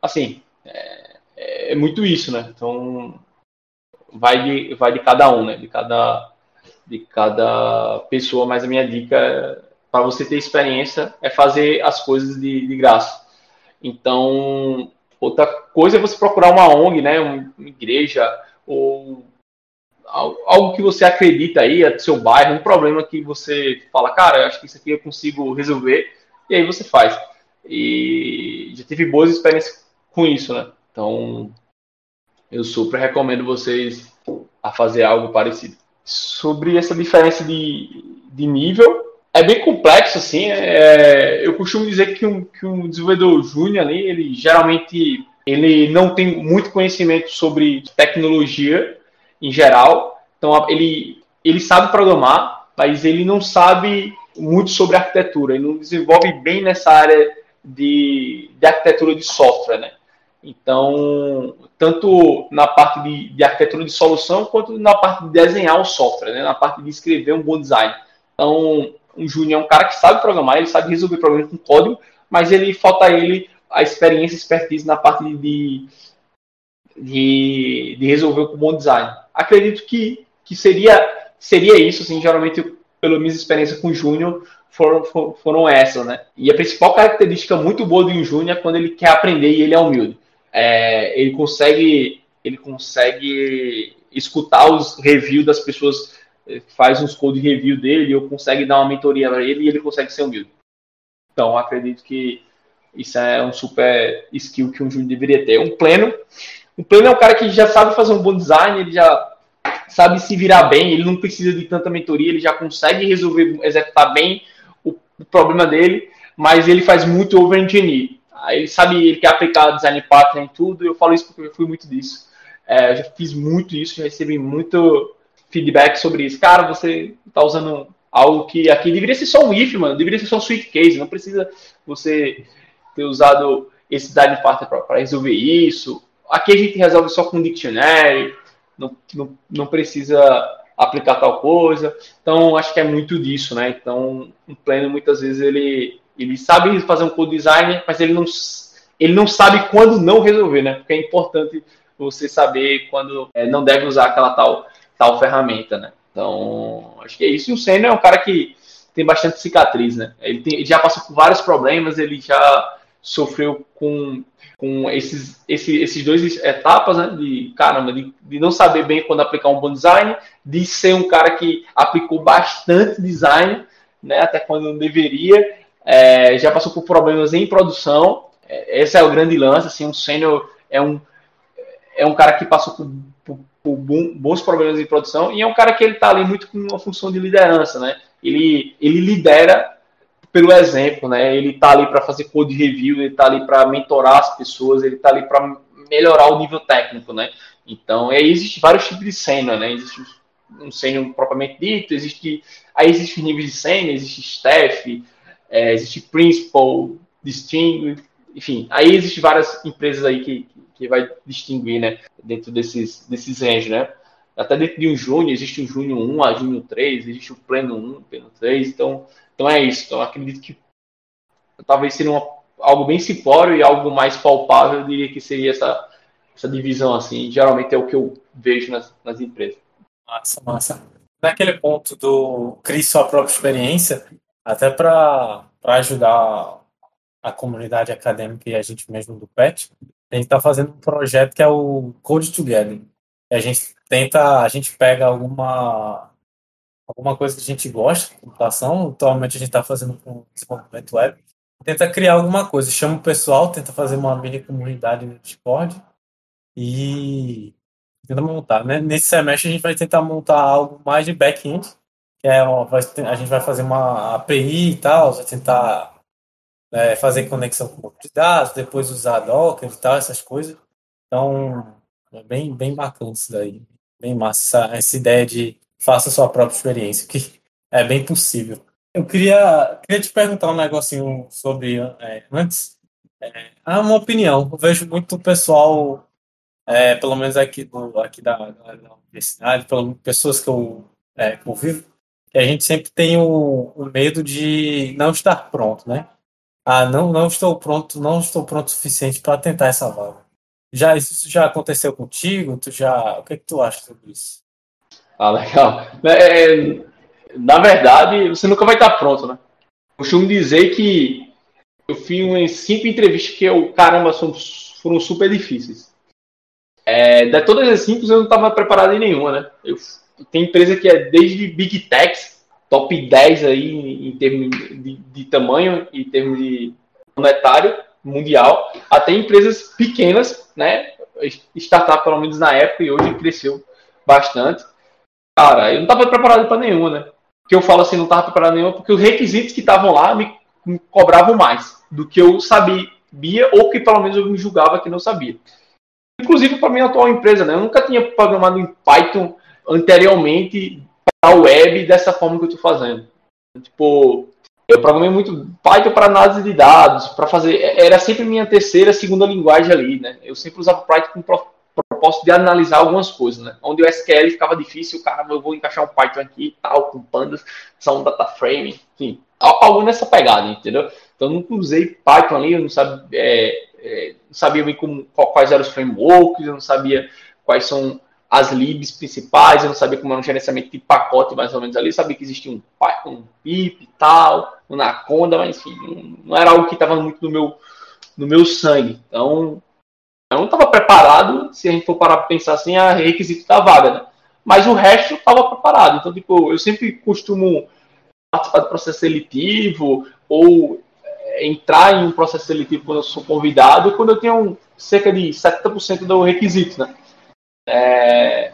assim, é, é, muito isso, né? Então, vai de, vai de cada um, né? De cada, de cada pessoa, mas a minha dica para você ter experiência é fazer as coisas de, de graça. Então, outra coisa é você procurar uma ONG, né? Uma igreja ou algo que você acredita aí, é do seu bairro, um problema que você fala, cara, acho que isso aqui eu consigo resolver, e aí você faz. E já tive boas experiências com isso, né? Então, eu super recomendo vocês a fazer algo parecido. Sobre essa diferença de, de nível, é bem complexo, assim. É, eu costumo dizer que um, que um desenvolvedor júnior ali, ele geralmente ele não tem muito conhecimento sobre tecnologia, em geral. Então, ele, ele sabe programar, mas ele não sabe muito sobre arquitetura, ele não desenvolve bem nessa área de, de arquitetura de software, né? Então, tanto na parte de, de, arquitetura de solução, quanto na parte de desenhar o software, né? na parte de escrever um bom design. Então, um júnior é um cara que sabe programar, ele sabe resolver problemas com código, mas ele falta ele a experiência, expertise na parte de, de, de resolver com bom design acredito que, que seria, seria isso, assim, geralmente, pela minha experiência com o Júnior, foram, foram essas, né? E a principal característica muito boa de um Júnior é quando ele quer aprender e ele é humilde. É, ele consegue ele consegue escutar os reviews das pessoas, eh, faz uns code review dele, ou consegue dar uma mentoria para ele e ele consegue ser humilde. Então, acredito que isso é um super skill que um júnior deveria ter. Um pleno, o pleno é um cara que já sabe fazer um bom design, ele já sabe se virar bem, ele não precisa de tanta mentoria, ele já consegue resolver, executar bem o, o problema dele, mas ele faz muito over-engineer. Ele sabe, ele quer aplicar design pattern em tudo, eu falo isso porque eu fui muito disso. É, eu já fiz muito isso, já recebi muito feedback sobre isso. Cara, você está usando algo que aqui deveria ser só um if, mano, deveria ser só um sweet case, não precisa você ter usado esse design pattern para resolver isso, Aqui a gente resolve só com dictionary, não, não, não precisa aplicar tal coisa. Então, acho que é muito disso, né? Então, um pleno, muitas vezes, ele, ele sabe fazer um code design, mas ele não, ele não sabe quando não resolver, né? Porque é importante você saber quando é, não deve usar aquela tal, tal ferramenta, né? Então, acho que é isso. E o Senna é um cara que tem bastante cicatriz, né? Ele, tem, ele já passou por vários problemas, ele já sofreu com com esses, esse, esses dois etapas, né? De caramba, de, de, não saber bem quando aplicar um bom design, de ser um cara que aplicou bastante design, né? Até quando não deveria, é, já passou por problemas em produção. É, esse é o grande lance, assim, um sênior é um é um cara que passou por, por, por, bons problemas em produção e é um cara que ele está ali muito com uma função de liderança, né? Ele, ele lidera pelo exemplo, né? Ele está ali para fazer code review, ele está ali para mentorar as pessoas, ele está ali para melhorar o nível técnico, né? Então, aí existe vários tipos de cena, né? Existe um sênior propriamente dito, existe aí existe níveis de cena, existe staff, é, existe principal, distinguished, enfim, aí existe várias empresas aí que, que vai distinguir, né? Dentro desses desses ranges, né? Até dentro de um júnior, existe o júnior 1, a júnior 3, existe o pleno 1, pleno 3, então então é isso. Então acredito que talvez seria uma, algo bem simplório e algo mais palpável, eu diria que seria essa, essa divisão assim. Geralmente é o que eu vejo nas, nas empresas. Massa, massa. Naquele ponto do crie sua própria experiência, até para ajudar a comunidade acadêmica e a gente mesmo do PET, a gente está fazendo um projeto que é o Code Together. A gente tenta, a gente pega alguma alguma coisa que a gente gosta, computação, atualmente a gente está fazendo com desenvolvimento web, tenta criar alguma coisa, chama o pessoal, tenta fazer uma mini comunidade no Discord e tenta montar. Né? Nesse semestre a gente vai tentar montar algo mais de back-end, que é a gente vai fazer uma API e tal, vai tentar é, fazer conexão com outros dados, depois usar Docker e tal, essas coisas. Então, é bem, bem bacana isso daí. Bem massa essa, ideia de faça sua própria experiência, que é bem possível. Eu queria, queria te perguntar um negocinho sobre, é, antes, é, uma opinião. Eu vejo muito pessoal, é, pelo menos aqui, do, aqui da, da universidade, pessoas que eu é, que a gente sempre tem o, o medo de não estar pronto, né? Ah, não, não estou pronto, não estou pronto o suficiente para tentar essa vaga. Já isso já aconteceu contigo? Tu já, o que, é que tu acha sobre isso? Ah, legal. É, na verdade, você nunca vai estar pronto, né? Costumo dizer que eu fiz umas cinco entrevistas que eu, caramba, são, foram super difíceis. É, de todas as cinco, eu não estava preparado em nenhuma, né? Eu, tem empresa que é desde Big Techs top 10 aí em termos de, de tamanho e termos de monetário mundial, até empresas pequenas, né? Startup, pelo menos na época, e hoje cresceu bastante. Cara, eu não estava preparado para nenhuma, né? Que eu falo assim, não estava preparado nenhuma, porque os requisitos que estavam lá me, me cobravam mais do que eu sabia, ou que pelo menos eu me julgava que não sabia. Inclusive para minha atual empresa, né? Eu nunca tinha programado em Python anteriormente a web dessa forma que eu estou fazendo. Tipo, eu programei muito Python para análise de dados, para fazer. Era sempre minha terceira, segunda linguagem ali, né? Eu sempre usava Python com propósito de analisar algumas coisas, né? Onde o SQL ficava difícil, cara, eu vou encaixar um Python aqui e tal, com pandas, são data frame, enfim, algo nessa pegada, entendeu? Então eu nunca usei Python ali, eu não sabia, é, é, não sabia bem como, quais eram os frameworks, eu não sabia quais são as libs principais, eu não sabia como era um gerenciamento de pacote mais ou menos ali, eu sabia que existia um, um PIP e tal, um Naconda, mas enfim, não era algo que estava muito no meu, no meu sangue. Então, eu não estava preparado, se a gente for parar para pensar assim, a requisito da vaga, né? Mas o resto estava preparado. Então, tipo, eu sempre costumo participar do processo seletivo ou é, entrar em um processo seletivo quando eu sou convidado, quando eu tenho cerca de 70% do requisito, né? É...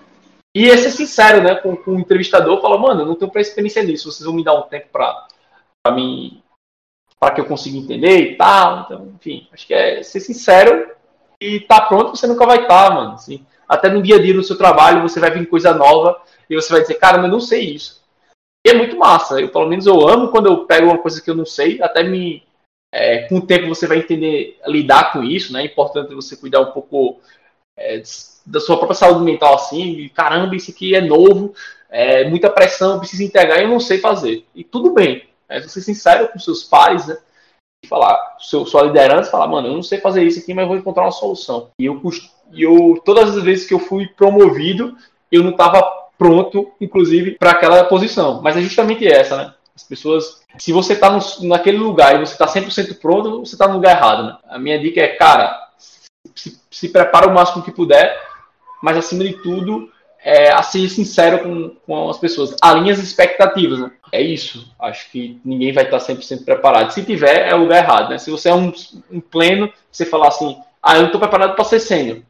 E esse é sincero, né, com, com o entrevistador, fala, mano, eu não tenho experiência nisso, vocês vão me dar um tempo para mim, para que eu consiga entender e tal. Então, enfim, acho que é ser sincero e tá pronto, você nunca vai estar, tá, mano. Assim, até no dia a dia no seu trabalho, você vai vir coisa nova e você vai dizer, cara, eu não sei isso. E é muito massa. Eu, pelo menos, eu amo quando eu pego uma coisa que eu não sei, até me. É, com o tempo você vai entender lidar com isso, né? É importante você cuidar um pouco é, da sua própria saúde mental assim, caramba, isso aqui é novo, é muita pressão, preciso entregar e eu não sei fazer. E tudo bem, é você ser sincero com seus pais, né? E falar, seu, sua liderança, falar, mano, eu não sei fazer isso aqui, mas vou encontrar uma solução. E eu, eu todas as vezes que eu fui promovido, eu não estava pronto, inclusive, para aquela posição. Mas é justamente essa, né? As pessoas, se você está naquele lugar e você está 100% pronto, você está no lugar errado, né? A minha dica é, cara, se, se prepara o máximo que puder, mas acima de tudo, é, a ser sincero com, com as pessoas. Alinhe as expectativas, né? É isso. Acho que ninguém vai estar 100% preparado. Se tiver, é o lugar errado, né? Se você é um, um pleno, você falar assim, ah, eu não estou preparado para ser sênior.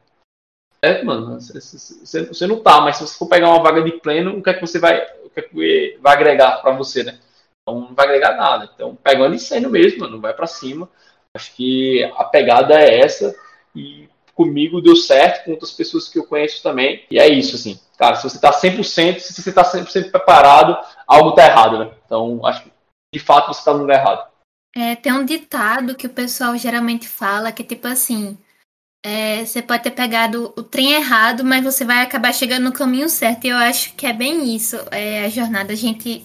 É, mano, você, você não tá, mas se você for pegar uma vaga de pleno, o que é que você vai, o que é que vai agregar para você, né? Então não vai agregar nada. Então, pegando de sênior mesmo, mano, vai para cima. Acho que a pegada é essa e comigo deu certo, com outras pessoas que eu conheço também. E é isso, assim. Cara, se você está 100%, se você está 100% preparado, algo está errado, né? Então, acho que de fato você está no lugar errado. É, tem um ditado que o pessoal geralmente fala que é tipo assim: é, você pode ter pegado o trem errado, mas você vai acabar chegando no caminho certo. E eu acho que é bem isso. É, a jornada, a gente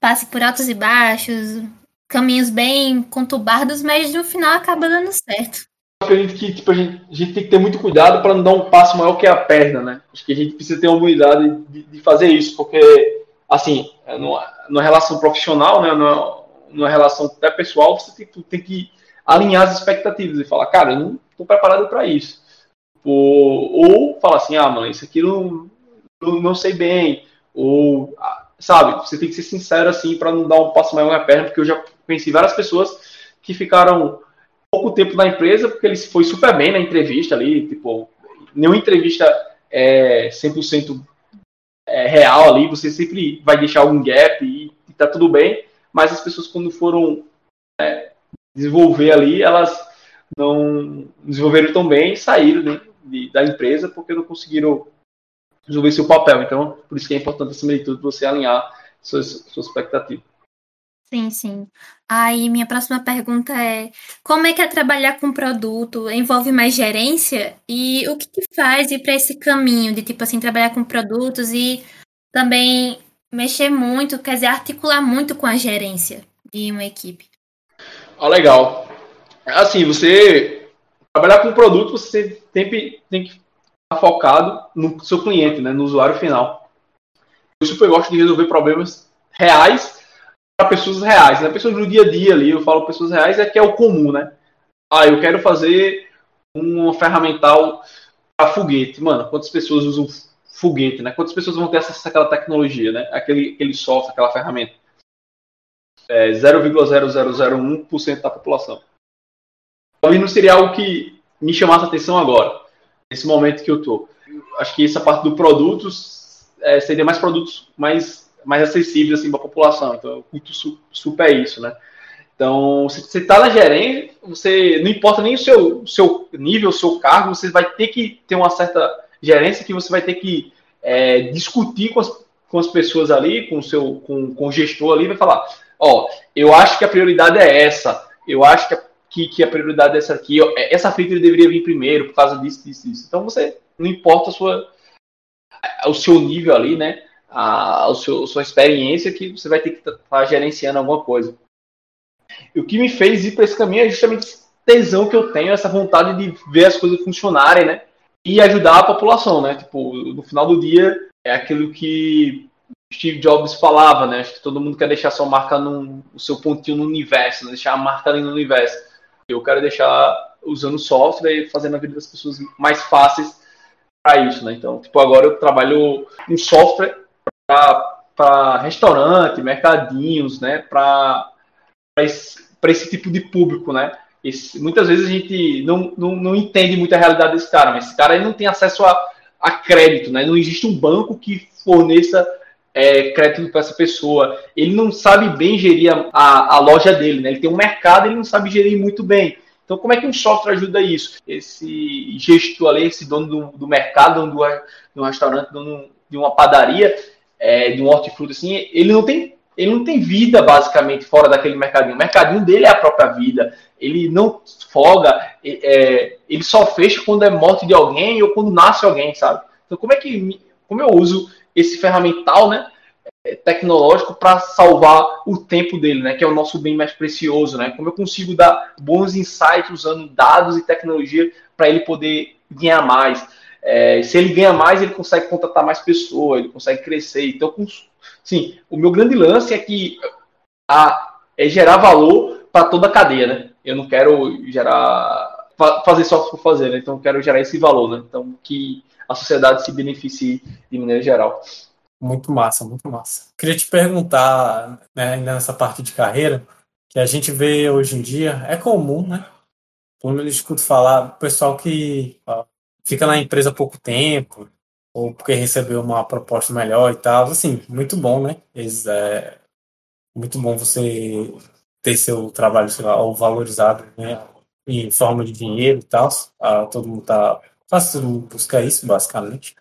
passa por altos e baixos, caminhos bem conturbados, mas no final acaba dando certo. Que tipo, a, gente, a gente tem que ter muito cuidado para não dar um passo maior que a perna, né? Acho que a gente precisa ter uma humildade de, de fazer isso, porque, assim, numa, numa relação profissional, né, numa, numa relação até pessoal, você tem, tem que alinhar as expectativas e falar, cara, eu não estou preparado para isso. Ou, ou falar assim, ah, mano, isso aqui não, não, não sei bem. Ou, sabe, você tem que ser sincero assim para não dar um passo maior na perna, porque eu já conheci várias pessoas que ficaram pouco tempo na empresa, porque ele foi super bem na entrevista ali, tipo, nenhuma entrevista é 100% é, real ali, você sempre vai deixar algum gap e, e tá tudo bem, mas as pessoas quando foram é, desenvolver ali, elas não desenvolveram tão bem e saíram né, de, da empresa porque não conseguiram resolver seu papel. Então, por isso que é importante, acima de tudo, você alinhar suas, suas expectativas. Sim, sim. Aí minha próxima pergunta é: como é que é trabalhar com produto? Envolve mais gerência? E o que, que faz ir para esse caminho de tipo assim trabalhar com produtos e também mexer muito, quer dizer, articular muito com a gerência de uma equipe? Ah, legal. Assim, você trabalhar com produto, você sempre tem que estar focado no seu cliente, né, no usuário final. Eu super gosto de resolver problemas reais pessoas reais, né? Pessoas no dia a dia ali, eu falo pessoas reais, é que é o comum, né? Ah, eu quero fazer uma ferramental para foguete. Mano, quantas pessoas usam foguete, né? Quantas pessoas vão ter acesso àquela tecnologia, né? Aquele, aquele software, aquela ferramenta. É 0,0001% da população. Ali não seria algo que me chamasse atenção agora, nesse momento que eu tô. Acho que essa parte do produtos é, seria mais produtos mais mais acessíveis assim para a população. Então, eu curto super isso, né? Então, se você está na gerência, você não importa nem o seu, seu nível, o seu cargo, você vai ter que ter uma certa gerência que você vai ter que é, discutir com as, com as pessoas ali, com o seu com, com o gestor ali, vai falar, ó, eu acho que a prioridade é essa, eu acho que a, que, que a prioridade é essa aqui, ó, essa feature deveria vir primeiro por causa disso, disso, disso. Então você não importa a sua o seu nível ali, né? A, a seu, sua experiência que você vai ter que estar tá gerenciando alguma coisa. E o que me fez ir para esse caminho é justamente esse tesão que eu tenho, essa vontade de ver as coisas funcionarem, né? E ajudar a população, né? Tipo, no final do dia, é aquilo que Steve Jobs falava, né? Acho que todo mundo quer deixar sua marca no o seu pontinho no universo, né? deixar a marca ali no universo. Eu quero deixar usando software e fazendo a vida das pessoas mais fáceis para isso, né? Então, tipo, agora eu trabalho um software para restaurante, mercadinhos, né? Para esse, esse tipo de público, né? Esse, muitas vezes a gente não, não, não, entende muito a realidade desse cara, mas esse cara aí não tem acesso a, a crédito, né? Não existe um banco que forneça é, crédito para essa pessoa. Ele não sabe bem gerir a, a, a, loja dele, né? Ele tem um mercado, ele não sabe gerir muito bem. Então, como é que um software ajuda isso? Esse gestor ali, esse dono do, do mercado, dono do, do restaurante, dono de uma padaria, é, de um hortifruti assim, ele não tem ele não tem vida basicamente fora daquele mercadinho. O mercadinho dele é a própria vida. Ele não folga, é, ele só fecha quando é morte de alguém ou quando nasce alguém, sabe? Então como é que como eu uso esse ferramental, né, é, tecnológico para salvar o tempo dele, né, que é o nosso bem mais precioso, né? Como eu consigo dar bons insights usando dados e tecnologia para ele poder ganhar mais. É, se ele ganha mais, ele consegue contratar mais pessoas, ele consegue crescer. Então, sim, o meu grande lance é que a, é gerar valor para toda a cadeia, né? Eu não quero gerar fazer só por fazer, né? Então, eu quero gerar esse valor, né? Então, que a sociedade se beneficie de maneira geral. Muito massa, muito massa. Queria te perguntar, né, ainda nessa parte de carreira, que a gente vê hoje em dia, é comum, né? Quando eu escuto falar, o pessoal que fica na empresa pouco tempo, ou porque recebeu uma proposta melhor e tal. Assim, muito bom, né? é, muito bom você ter seu trabalho, sei lá, ou valorizado, né? Em forma de dinheiro e tal. Ah, todo mundo tá. Faz todo mundo buscar isso, basicamente.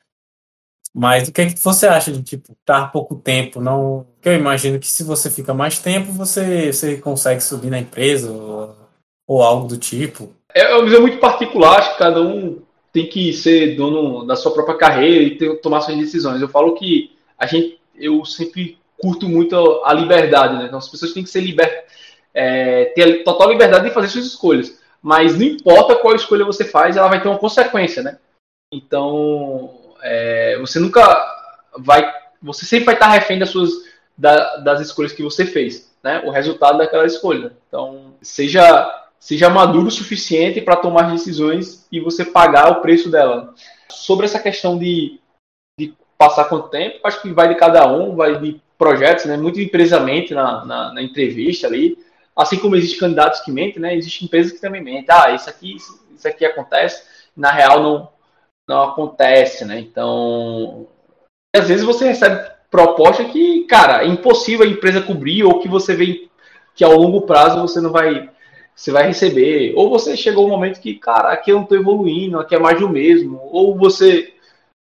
Mas o que, é que você acha de, tipo, estar pouco tempo? Não... Eu imagino que se você fica mais tempo, você, você consegue subir na empresa ou, ou algo do tipo. É uma visão muito particular, acho que cada um tem que ser dono da sua própria carreira e ter, tomar suas decisões. Eu falo que a gente, eu sempre curto muito a liberdade, né? Então as pessoas têm que ser liber, é, ter total liberdade de fazer suas escolhas. Mas não importa qual escolha você faz, ela vai ter uma consequência, né? Então, é, você nunca vai. Você sempre vai estar refém das suas da, das escolhas que você fez, né? O resultado daquela escolha. Então, seja seja maduro o suficiente para tomar decisões e você pagar o preço dela. Sobre essa questão de, de passar quanto tempo, acho que vai de cada um, vai de projetos, né? Muito empresamente na, na, na entrevista ali. Assim como existem candidatos que mentem, né? Existem empresas que também mentem. Ah, isso aqui, isso aqui acontece. Na real, não, não acontece, né? Então, às vezes você recebe proposta que, cara, é impossível a empresa cobrir ou que você vê que ao longo prazo você não vai você vai receber. Ou você chegou um momento que, cara, aqui eu não estou evoluindo, aqui é mais do mesmo. Ou você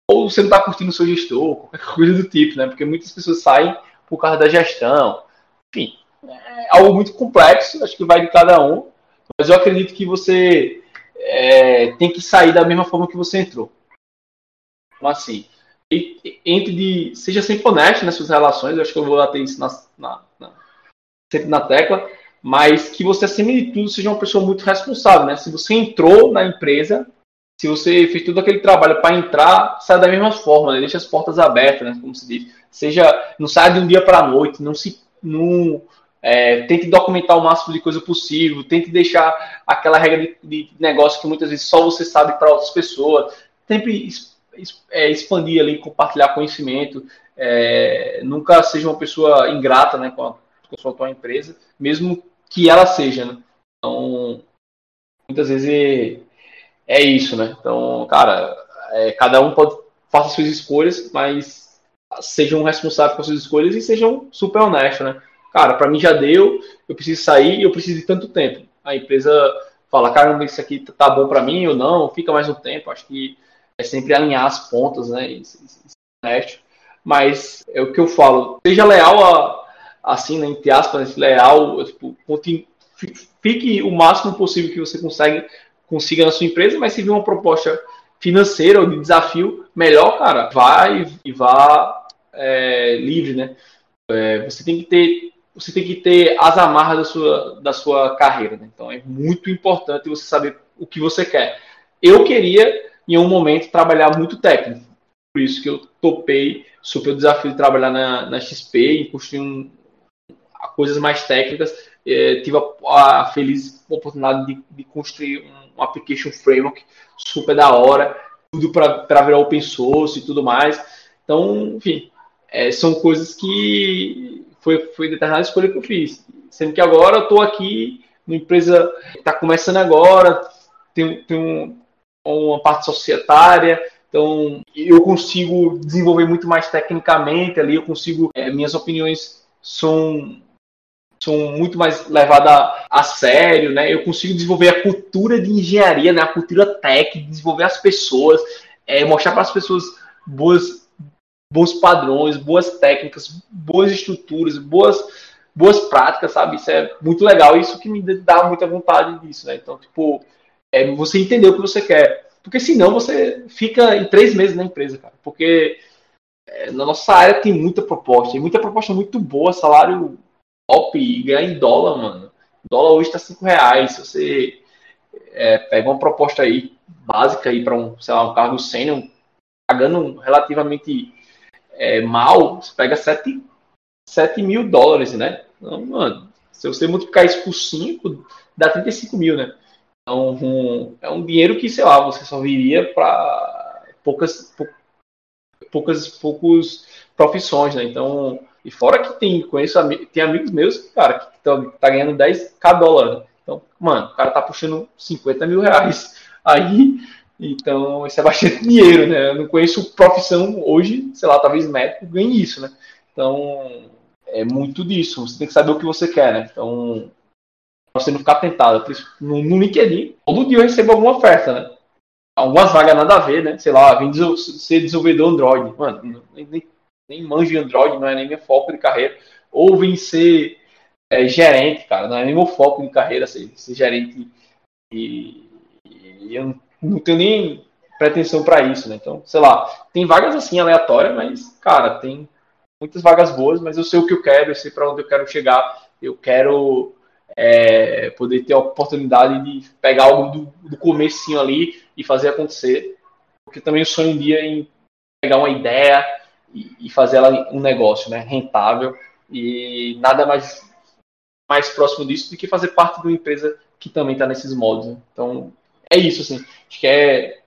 ou você não está curtindo o seu gestor, qualquer coisa do tipo, né? Porque muitas pessoas saem por causa da gestão. Enfim, é algo muito complexo, acho que vai de cada um. Mas eu acredito que você é, tem que sair da mesma forma que você entrou. Então, assim, entre de. Seja sempre honesto nas suas relações, eu acho que eu vou bater isso na, na, na, sempre na tecla, mas que você, acima de tudo, seja uma pessoa muito responsável, né? Se você entrou na empresa, se você fez todo aquele trabalho para entrar, sai da mesma forma, né? deixa as portas abertas, né? Como se diz. Seja, não sai de um dia para a noite, não se. Não, é, tente documentar o máximo de coisa possível, tente deixar aquela regra de, de negócio que muitas vezes só você sabe para outras pessoas. Sempre é, expandir ali, compartilhar conhecimento. É, nunca seja uma pessoa ingrata né, com, a, com a sua empresa, mesmo que ela seja. Né? Então, muitas vezes é, é isso, né? Então, cara, é, cada um pode faça suas escolhas, mas sejam responsáveis com suas escolhas e sejam super honestos, né? Cara, para mim já deu, eu preciso sair e eu preciso de tanto tempo. A empresa fala, caramba, isso aqui tá bom para mim ou não, fica mais um tempo. Acho que é sempre alinhar as pontas, né? Isso, isso, mas é o que eu falo, seja leal a, assim, né, entre aspas, leal, tipo, fique o máximo possível que você consegue, consiga na sua empresa, mas se vir uma proposta financeira ou de desafio, melhor, cara, vai e vá é, livre, né? É, você tem que ter você tem que ter as amarras da sua, da sua carreira, né? Então é muito importante você saber o que você quer. Eu queria em um momento trabalhar muito técnico. Por isso que eu topei super o desafio de trabalhar na, na XP e construir um, coisas mais técnicas. É, tive a, a, feliz oportunidade de, de construir um, um, application framework super da hora, tudo para virar open source e tudo mais. Então, enfim, é, são coisas que foi, foi determinada escolha que eu fiz. Sendo que agora eu estou aqui numa empresa está começando agora, tem, tem um, uma parte societária. Então, eu consigo desenvolver muito mais tecnicamente ali, eu consigo, é, minhas opiniões são são muito mais levadas a, a, sério, né? Eu consigo desenvolver a cultura de engenharia, né? A cultura técnica, desenvolver as pessoas, é, mostrar para as pessoas boas, bons padrões, boas técnicas, boas estruturas, boas, boas práticas, sabe? Isso é muito legal. Isso que me dá muita vontade disso, né? Então, tipo, é você entender o que você quer. Porque senão você fica em três meses na empresa, cara. Porque é, na nossa área tem muita proposta, tem muita proposta muito boa, salário top e ganhar em dólar, mano. Dólar hoje tá cinco reais. Se você é, pega uma proposta aí básica aí para um, sei lá, um cargo sênior, pagando relativamente é, mal, você pega 7, 7 mil dólares, né? Então, mano, se você multiplicar isso por 5, dá 35 mil, né? Então, um, é um dinheiro que, sei lá, você só viria para poucas, pou, poucas, poucos profissões, né? Então, e fora que tem, conheço, tem amigos meus, cara, que estão tá ganhando 10k dólar. Né? Então, mano, o cara tá puxando 50 mil reais. Aí, então, isso é bastante dinheiro, né? Eu não conheço profissão hoje, sei lá, talvez médico ganhe isso, né? Então, é muito disso. Você tem que saber o que você quer, né? Então, você não ficar tentado. No, no LinkedIn, todo dia eu recebo alguma oferta, né? Algumas vagas nada a ver, né? Sei lá, ser desenvolvedor Android. Mano, nem, nem manjo de Android, não é nem meu foco de carreira. Ou vim ser é, gerente, cara, não é nem meu foco de carreira ser, ser gerente. E, e, eu não tenho nem pretensão para isso, né? Então, sei lá, tem vagas assim aleatórias, mas, cara, tem muitas vagas boas, mas eu sei o que eu quero, eu sei para onde eu quero chegar. Eu quero é, poder ter a oportunidade de pegar algo do, do comecinho ali e fazer acontecer. Porque também o sonho um dia em pegar uma ideia e, fazer ela um negócio né, rentável. E nada mais, mais próximo disso do que fazer parte de uma empresa que também está nesses modos. Né? Então, é isso. Assim. Acho que é,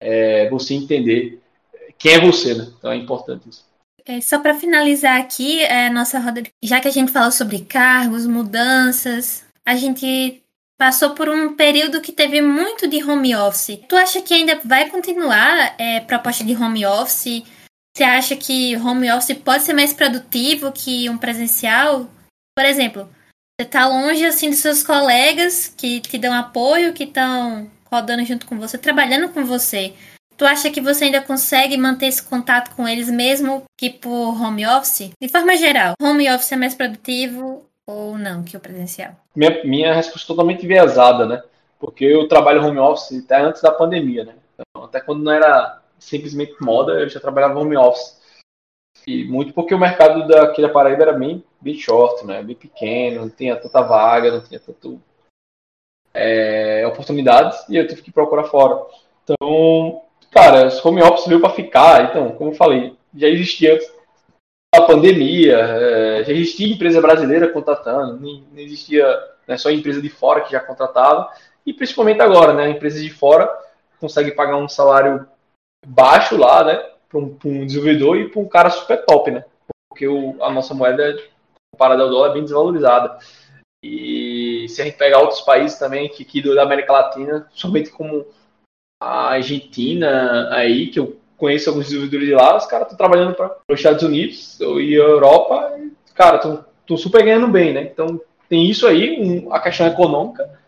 é você entender quem é você. Né? Então, é importante isso. É, só para finalizar aqui, é, nossa roda, já que a gente falou sobre cargos, mudanças, a gente passou por um período que teve muito de home office. Tu acha que ainda vai continuar é, proposta de home office? Você acha que home office pode ser mais produtivo que um presencial? Por exemplo, você está longe assim dos seus colegas que te dão apoio, que estão rodando junto com você, trabalhando com você. Tu acha que você ainda consegue manter esse contato com eles mesmo que por home office? De forma geral, home office é mais produtivo ou não que o presencial? Minha, minha resposta é totalmente enviesada, né? Porque eu trabalho home office até antes da pandemia, né? Então, até quando não era simplesmente moda, eu já trabalhava home office. E muito porque o mercado daqui da Paraíba era bem, bem short, né? Bem pequeno, não tinha tanta vaga, não tinha tanto é, oportunidades e eu tive que procurar fora. Então, cara, home office veio para ficar. Então, como eu falei, já existia antes da pandemia, é, já existia empresa brasileira contratando, não existia né, só empresa de fora que já contratava, e principalmente agora, né, empresas de fora conseguem pagar um salário baixo lá, né, para um, um, desenvolvedor e para um cara super top, né, porque o, a nossa moeda comparada ao dólar é bem desvalorizada. E se a gente pegar outros países também, que aqui da América Latina, somente como a Argentina aí, que eu conheço alguns desenvolvedores de lá, os caras estão trabalhando para os Estados Unidos e Europa, e, cara, estão super ganhando bem, né? Então tem isso aí, um, a questão econômica,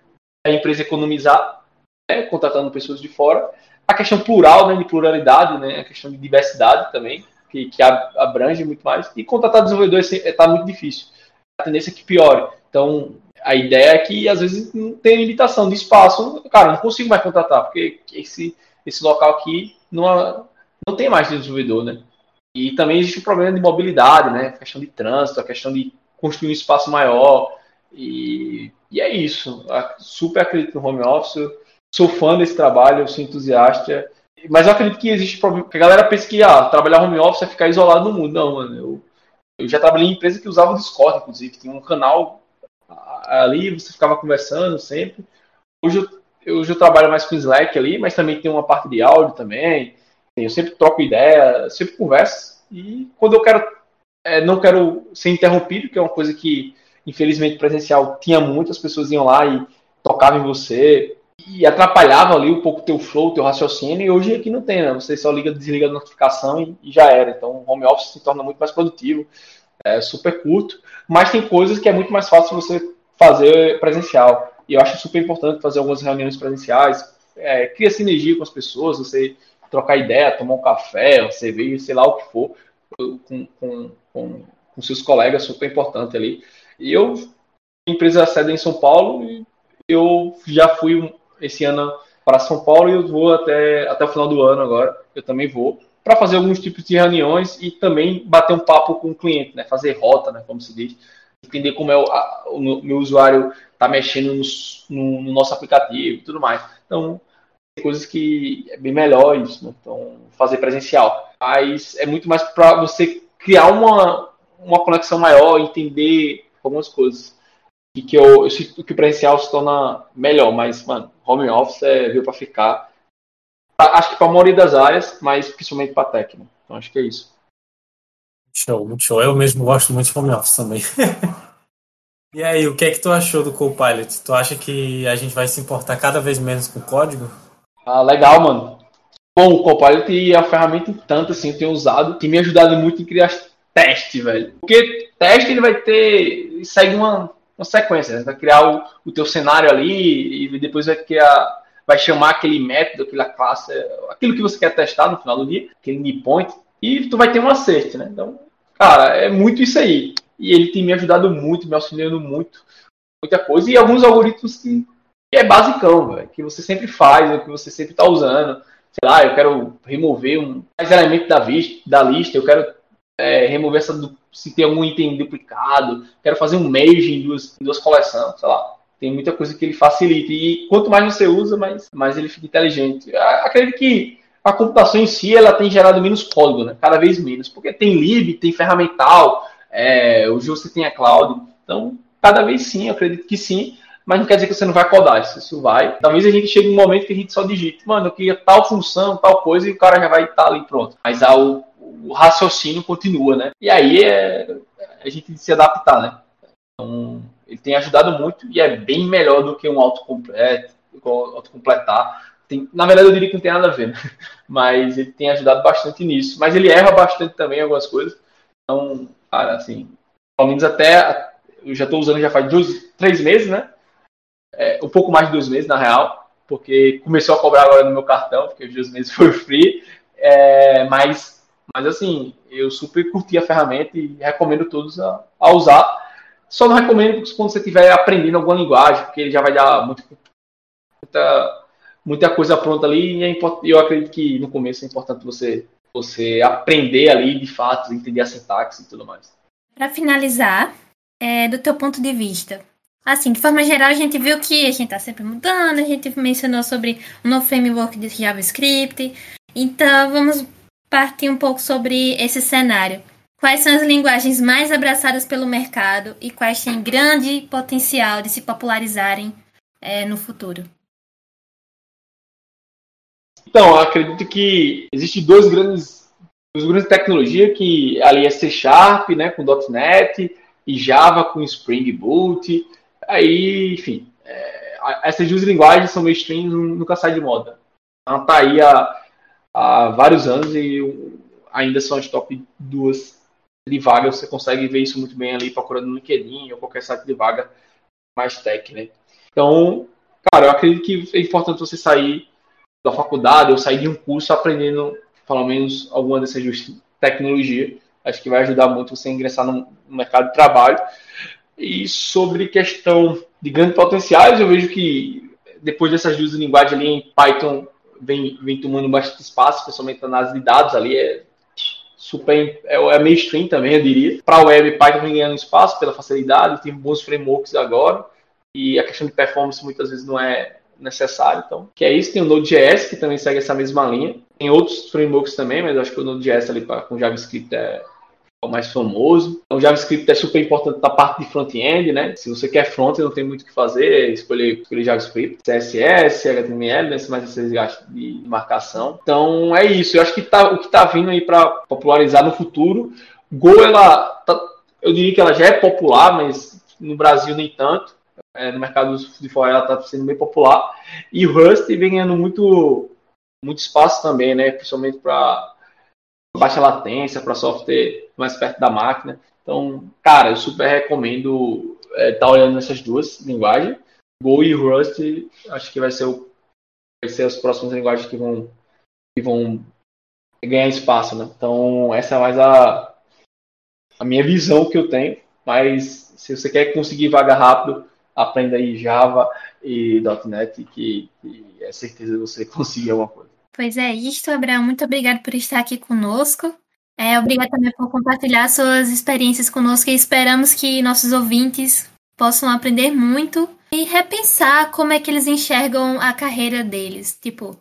a empresa economizar, né, contratando pessoas de fora, a questão plural, né, de pluralidade, né, a questão de diversidade também, que, que abrange muito mais, e contratar desenvolvedores está muito difícil. A tendência é que piore. Então, a ideia é que às vezes não tem limitação de espaço. Cara, não consigo mais contratar, porque esse, esse local aqui não, não tem mais desenvolvedor, né? E também existe o problema de mobilidade, né? A questão de trânsito, a questão de construir um espaço maior. E, e é isso. Eu super acredito no home office. Sou fã desse trabalho, sou entusiasta. Mas eu acredito que existe problema. A galera pensa que ah, trabalhar home office é ficar isolado no mundo. Não, mano. Eu, eu já trabalhei em empresa que usava o Discord, inclusive. Tinha um canal ali, você ficava conversando sempre. Hoje eu, hoje eu trabalho mais com Slack ali, mas também tem uma parte de áudio também. Eu sempre troco ideia, sempre converso. E quando eu quero, é, não quero ser interrompido, que é uma coisa que, infelizmente, presencial tinha muitas pessoas iam lá e tocavam em você e atrapalhava ali um pouco o teu flow, o teu raciocínio, e hoje aqui não tem, né? Você só liga, desliga a notificação e, e já era. Então, o home office se torna muito mais produtivo, é super curto, mas tem coisas que é muito mais fácil você fazer presencial. E eu acho super importante fazer algumas reuniões presenciais, é, cria sinergia com as pessoas, você trocar ideia, tomar um café, uma cerveja, sei lá o que for, com, com, com, com seus colegas, super importante ali. E eu, empresa sede em São Paulo, eu já fui esse ano para São Paulo e eu vou até, até o final do ano agora, eu também vou, para fazer alguns tipos de reuniões e também bater um papo com o cliente, né? fazer rota, né? como se diz, entender como é o, a, o meu usuário está mexendo no, no, no, nosso aplicativo e tudo mais. Então, coisas que é bem melhor isso, né? Então, fazer presencial. Mas é muito mais para você criar uma, uma conexão maior, entender algumas coisas. E que, eu, que o presencial se torna melhor, mas, mano, home office é, veio para ficar. Acho que para a maioria das áreas, mas principalmente para técnico. Então, acho que é isso. Show, muito show. Eu mesmo gosto muito de home office também. e aí, o que é que tu achou do Copilot? Tu acha que a gente vai se importar cada vez menos com código? Ah, legal, mano. Bom, o Copilot é uma ferramenta tanto assim, eu tenho usado, que me ajudado muito em criar teste, velho. Porque teste ele vai ter. segue uma, uma sequência, né? Vai criar o, o teu cenário ali e depois vai criar. Vai chamar aquele método, aquela classe, aquilo que você quer testar no final do dia, aquele endpoint, e tu vai ter um acerto, né? Então, cara, é muito isso aí. E ele tem me ajudado muito, me auxiliando muito, muita coisa. E alguns algoritmos que, que é basicão, véio, que você sempre faz, que você sempre está usando. Sei lá, eu quero remover um mais elemento da, da lista, eu quero é, remover essa se tem algum item duplicado, quero fazer um merge em duas, em duas coleções, sei lá. Tem muita coisa que ele facilita. E quanto mais você usa, mais, mais ele fica inteligente. Acredito que a computação em si ela tem gerado menos código, né? cada vez menos, porque tem lib, tem ferramental, é, hoje você tem a cloud, então cada vez sim, eu acredito que sim, mas não quer dizer que você não vai codar, isso vai. Talvez a gente chegue um momento que a gente só digite, mano, eu queria tal função, tal coisa, e o cara já vai estar ali pronto. Mas ah, o, raciocínio continua, né? E aí é a gente se adaptar, né? Então, ele tem ajudado muito e é bem melhor do que um autocompleto, autocompletar. Tem, na verdade, eu diria que não tem nada a ver, né? mas ele tem ajudado bastante nisso. Mas ele erra bastante também algumas coisas. Então, cara, assim, pelo menos até. Eu já estou usando já faz dois, três meses, né? É, um pouco mais de dois meses, na real, porque começou a cobrar agora no meu cartão, porque os dois meses foi free. É, mas, mas, assim, eu super curti a ferramenta e recomendo todos a, a usar. Só não recomendo quando você estiver aprendendo alguma linguagem, porque ele já vai dar muito, muita muita coisa pronta ali e é eu acredito que no começo é importante você você aprender ali de fato, entender a sintaxe e tudo mais. Para finalizar, é, do teu ponto de vista, assim, de forma geral, a gente viu que a gente está sempre mudando, a gente mencionou sobre o novo framework de JavaScript, então vamos partir um pouco sobre esse cenário. Quais são as linguagens mais abraçadas pelo mercado e quais têm grande potencial de se popularizarem é, no futuro? Então, acredito que existem dois grandes, duas grandes tecnologias que ali é C Sharp, né, com .NET e Java com Spring Boot. Aí, enfim, é, essas duas linguagens são mainstream, nunca sai de moda. Ela está aí há, há vários anos e ainda são as top duas de vaga. Você consegue ver isso muito bem ali procurando no LinkedIn ou qualquer site de vaga mais tech, né? Então, cara, eu acredito que é importante você sair da faculdade ou sair de um curso aprendendo pelo menos alguma dessas tecnologias. Acho que vai ajudar muito você a ingressar no mercado de trabalho. E sobre questão de grandes potenciais, eu vejo que depois dessas duas linguagens ali em Python vem, vem tomando bastante espaço, especialmente na análise de dados ali, é super é, é mainstream também, eu diria. Para a web, Python vem ganhando espaço pela facilidade, tem bons frameworks agora, e a questão de performance muitas vezes não é necessário. Então, que é isso. Tem o Node.js, que também segue essa mesma linha. Tem outros frameworks também, mas acho que o Node.js ali pra, com JavaScript é o mais famoso. Então, o JavaScript é super importante na parte de front-end, né? Se você quer front, não tem muito o que fazer, é escolher, escolher JavaScript, CSS, HTML, né? mais esses gastos de marcação. Então, é isso. Eu acho que tá, o que está vindo aí para popularizar no futuro. Go, ela, tá, eu diria que ela já é popular, mas no Brasil nem tanto é, no mercado de fora ela está sendo bem popular. E o Rust vem ganhando muito, muito espaço também, né? Principalmente para baixa latência, para software mais perto da máquina. Então, cara, eu super recomendo estar é, tá olhando nessas duas linguagens. Go e Rust, acho que vai ser, o, vai ser as próximas linguagens que vão, que vão ganhar espaço, né? Então, essa é mais a, a minha visão que eu tenho. Mas se você quer conseguir vaga rápido, aprenda aí Java e .NET que, que é certeza você conseguir alguma coisa. Pois é, isto, Abraão. Muito obrigado por estar aqui conosco. É, obrigado também por compartilhar suas experiências conosco e esperamos que nossos ouvintes possam aprender muito e repensar como é que eles enxergam a carreira deles. Tipo,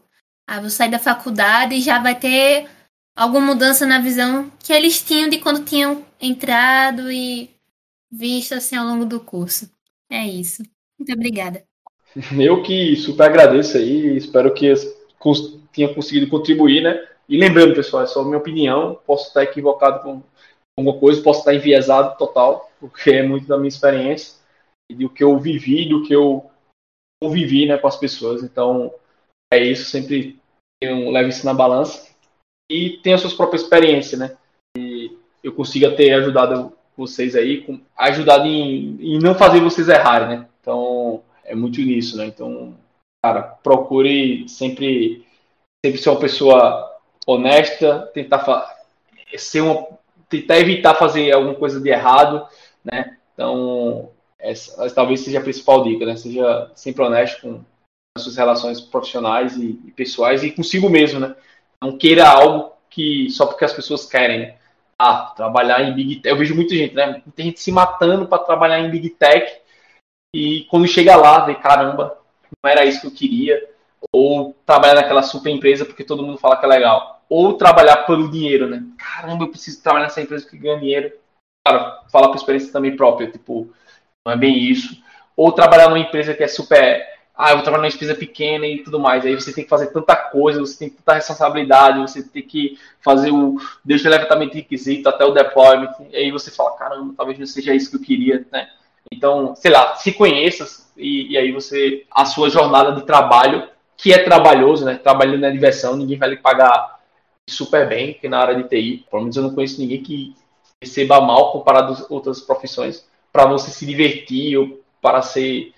ah, vou sair da faculdade e já vai ter alguma mudança na visão que eles tinham de quando tinham entrado e visto assim ao longo do curso. É isso. Muito obrigada. Eu que super agradeço aí, espero que tenha conseguido contribuir, né? E lembrando, pessoal, é só minha opinião, posso estar equivocado com alguma coisa, posso estar enviesado total, porque é muito da minha experiência e do que eu vivi, do que eu convivi né, com as pessoas. Então, é isso, sempre levo isso na balança e tenho a sua própria experiência, né? E eu consiga ter ajudado vocês aí, com, ajudado em, em não fazer vocês errarem, né? Então, é muito nisso, né? Então, cara, procure sempre, sempre ser uma pessoa honesta, tentar ser uma, tentar evitar fazer alguma coisa de errado, né? Então, essa, talvez seja a principal dica, né? Seja sempre honesto com as suas relações profissionais e, e pessoais e consigo mesmo, né? Não queira algo que só porque as pessoas querem, né? ah, trabalhar em Big Tech. Eu vejo muita gente, né? Tem gente se matando para trabalhar em Big Tech e quando chega lá, vê, caramba, não era isso que eu queria. Ou trabalhar naquela super empresa porque todo mundo fala que é legal. Ou trabalhar pelo dinheiro, né? Caramba, eu preciso trabalhar nessa empresa que ganha dinheiro. Cara, falar por experiência também própria, tipo, não é bem isso. Ou trabalhar numa empresa que é super ah, eu vou trabalhar numa empresa pequena e tudo mais. Aí você tem que fazer tanta coisa, você tem tanta responsabilidade, você tem que fazer o desde o levantamento requisito até o deployment. Aí você fala, caramba, talvez não seja isso que eu queria, né? Então, sei lá, se conheça e, e aí você a sua jornada de trabalho, que é trabalhoso, né? Trabalhando na diversão, ninguém vai lhe pagar super bem, que na área de TI, pelo menos eu não conheço ninguém que receba mal comparado às outras profissões, para você se divertir ou para ser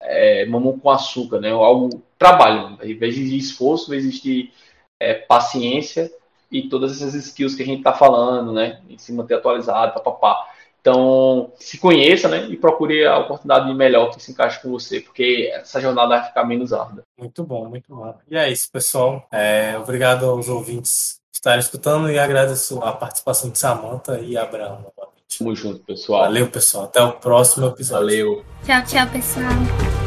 é, mamão com açúcar, né? Algo trabalho. Ao invés de esforço, vai existir é, paciência e todas essas skills que a gente está falando, né? Em se manter atualizado, papapá. Então, se conheça, né? E procure a oportunidade melhor que se encaixe com você, porque essa jornada vai ficar menos árdua. Muito bom, muito bom. E é isso, pessoal. É, obrigado aos ouvintes estarem escutando e agradeço a participação de Samantha e Abraão. Tamo junto, pessoal. Valeu, pessoal. Até o próximo episódio. Valeu. Tchau, tchau, pessoal.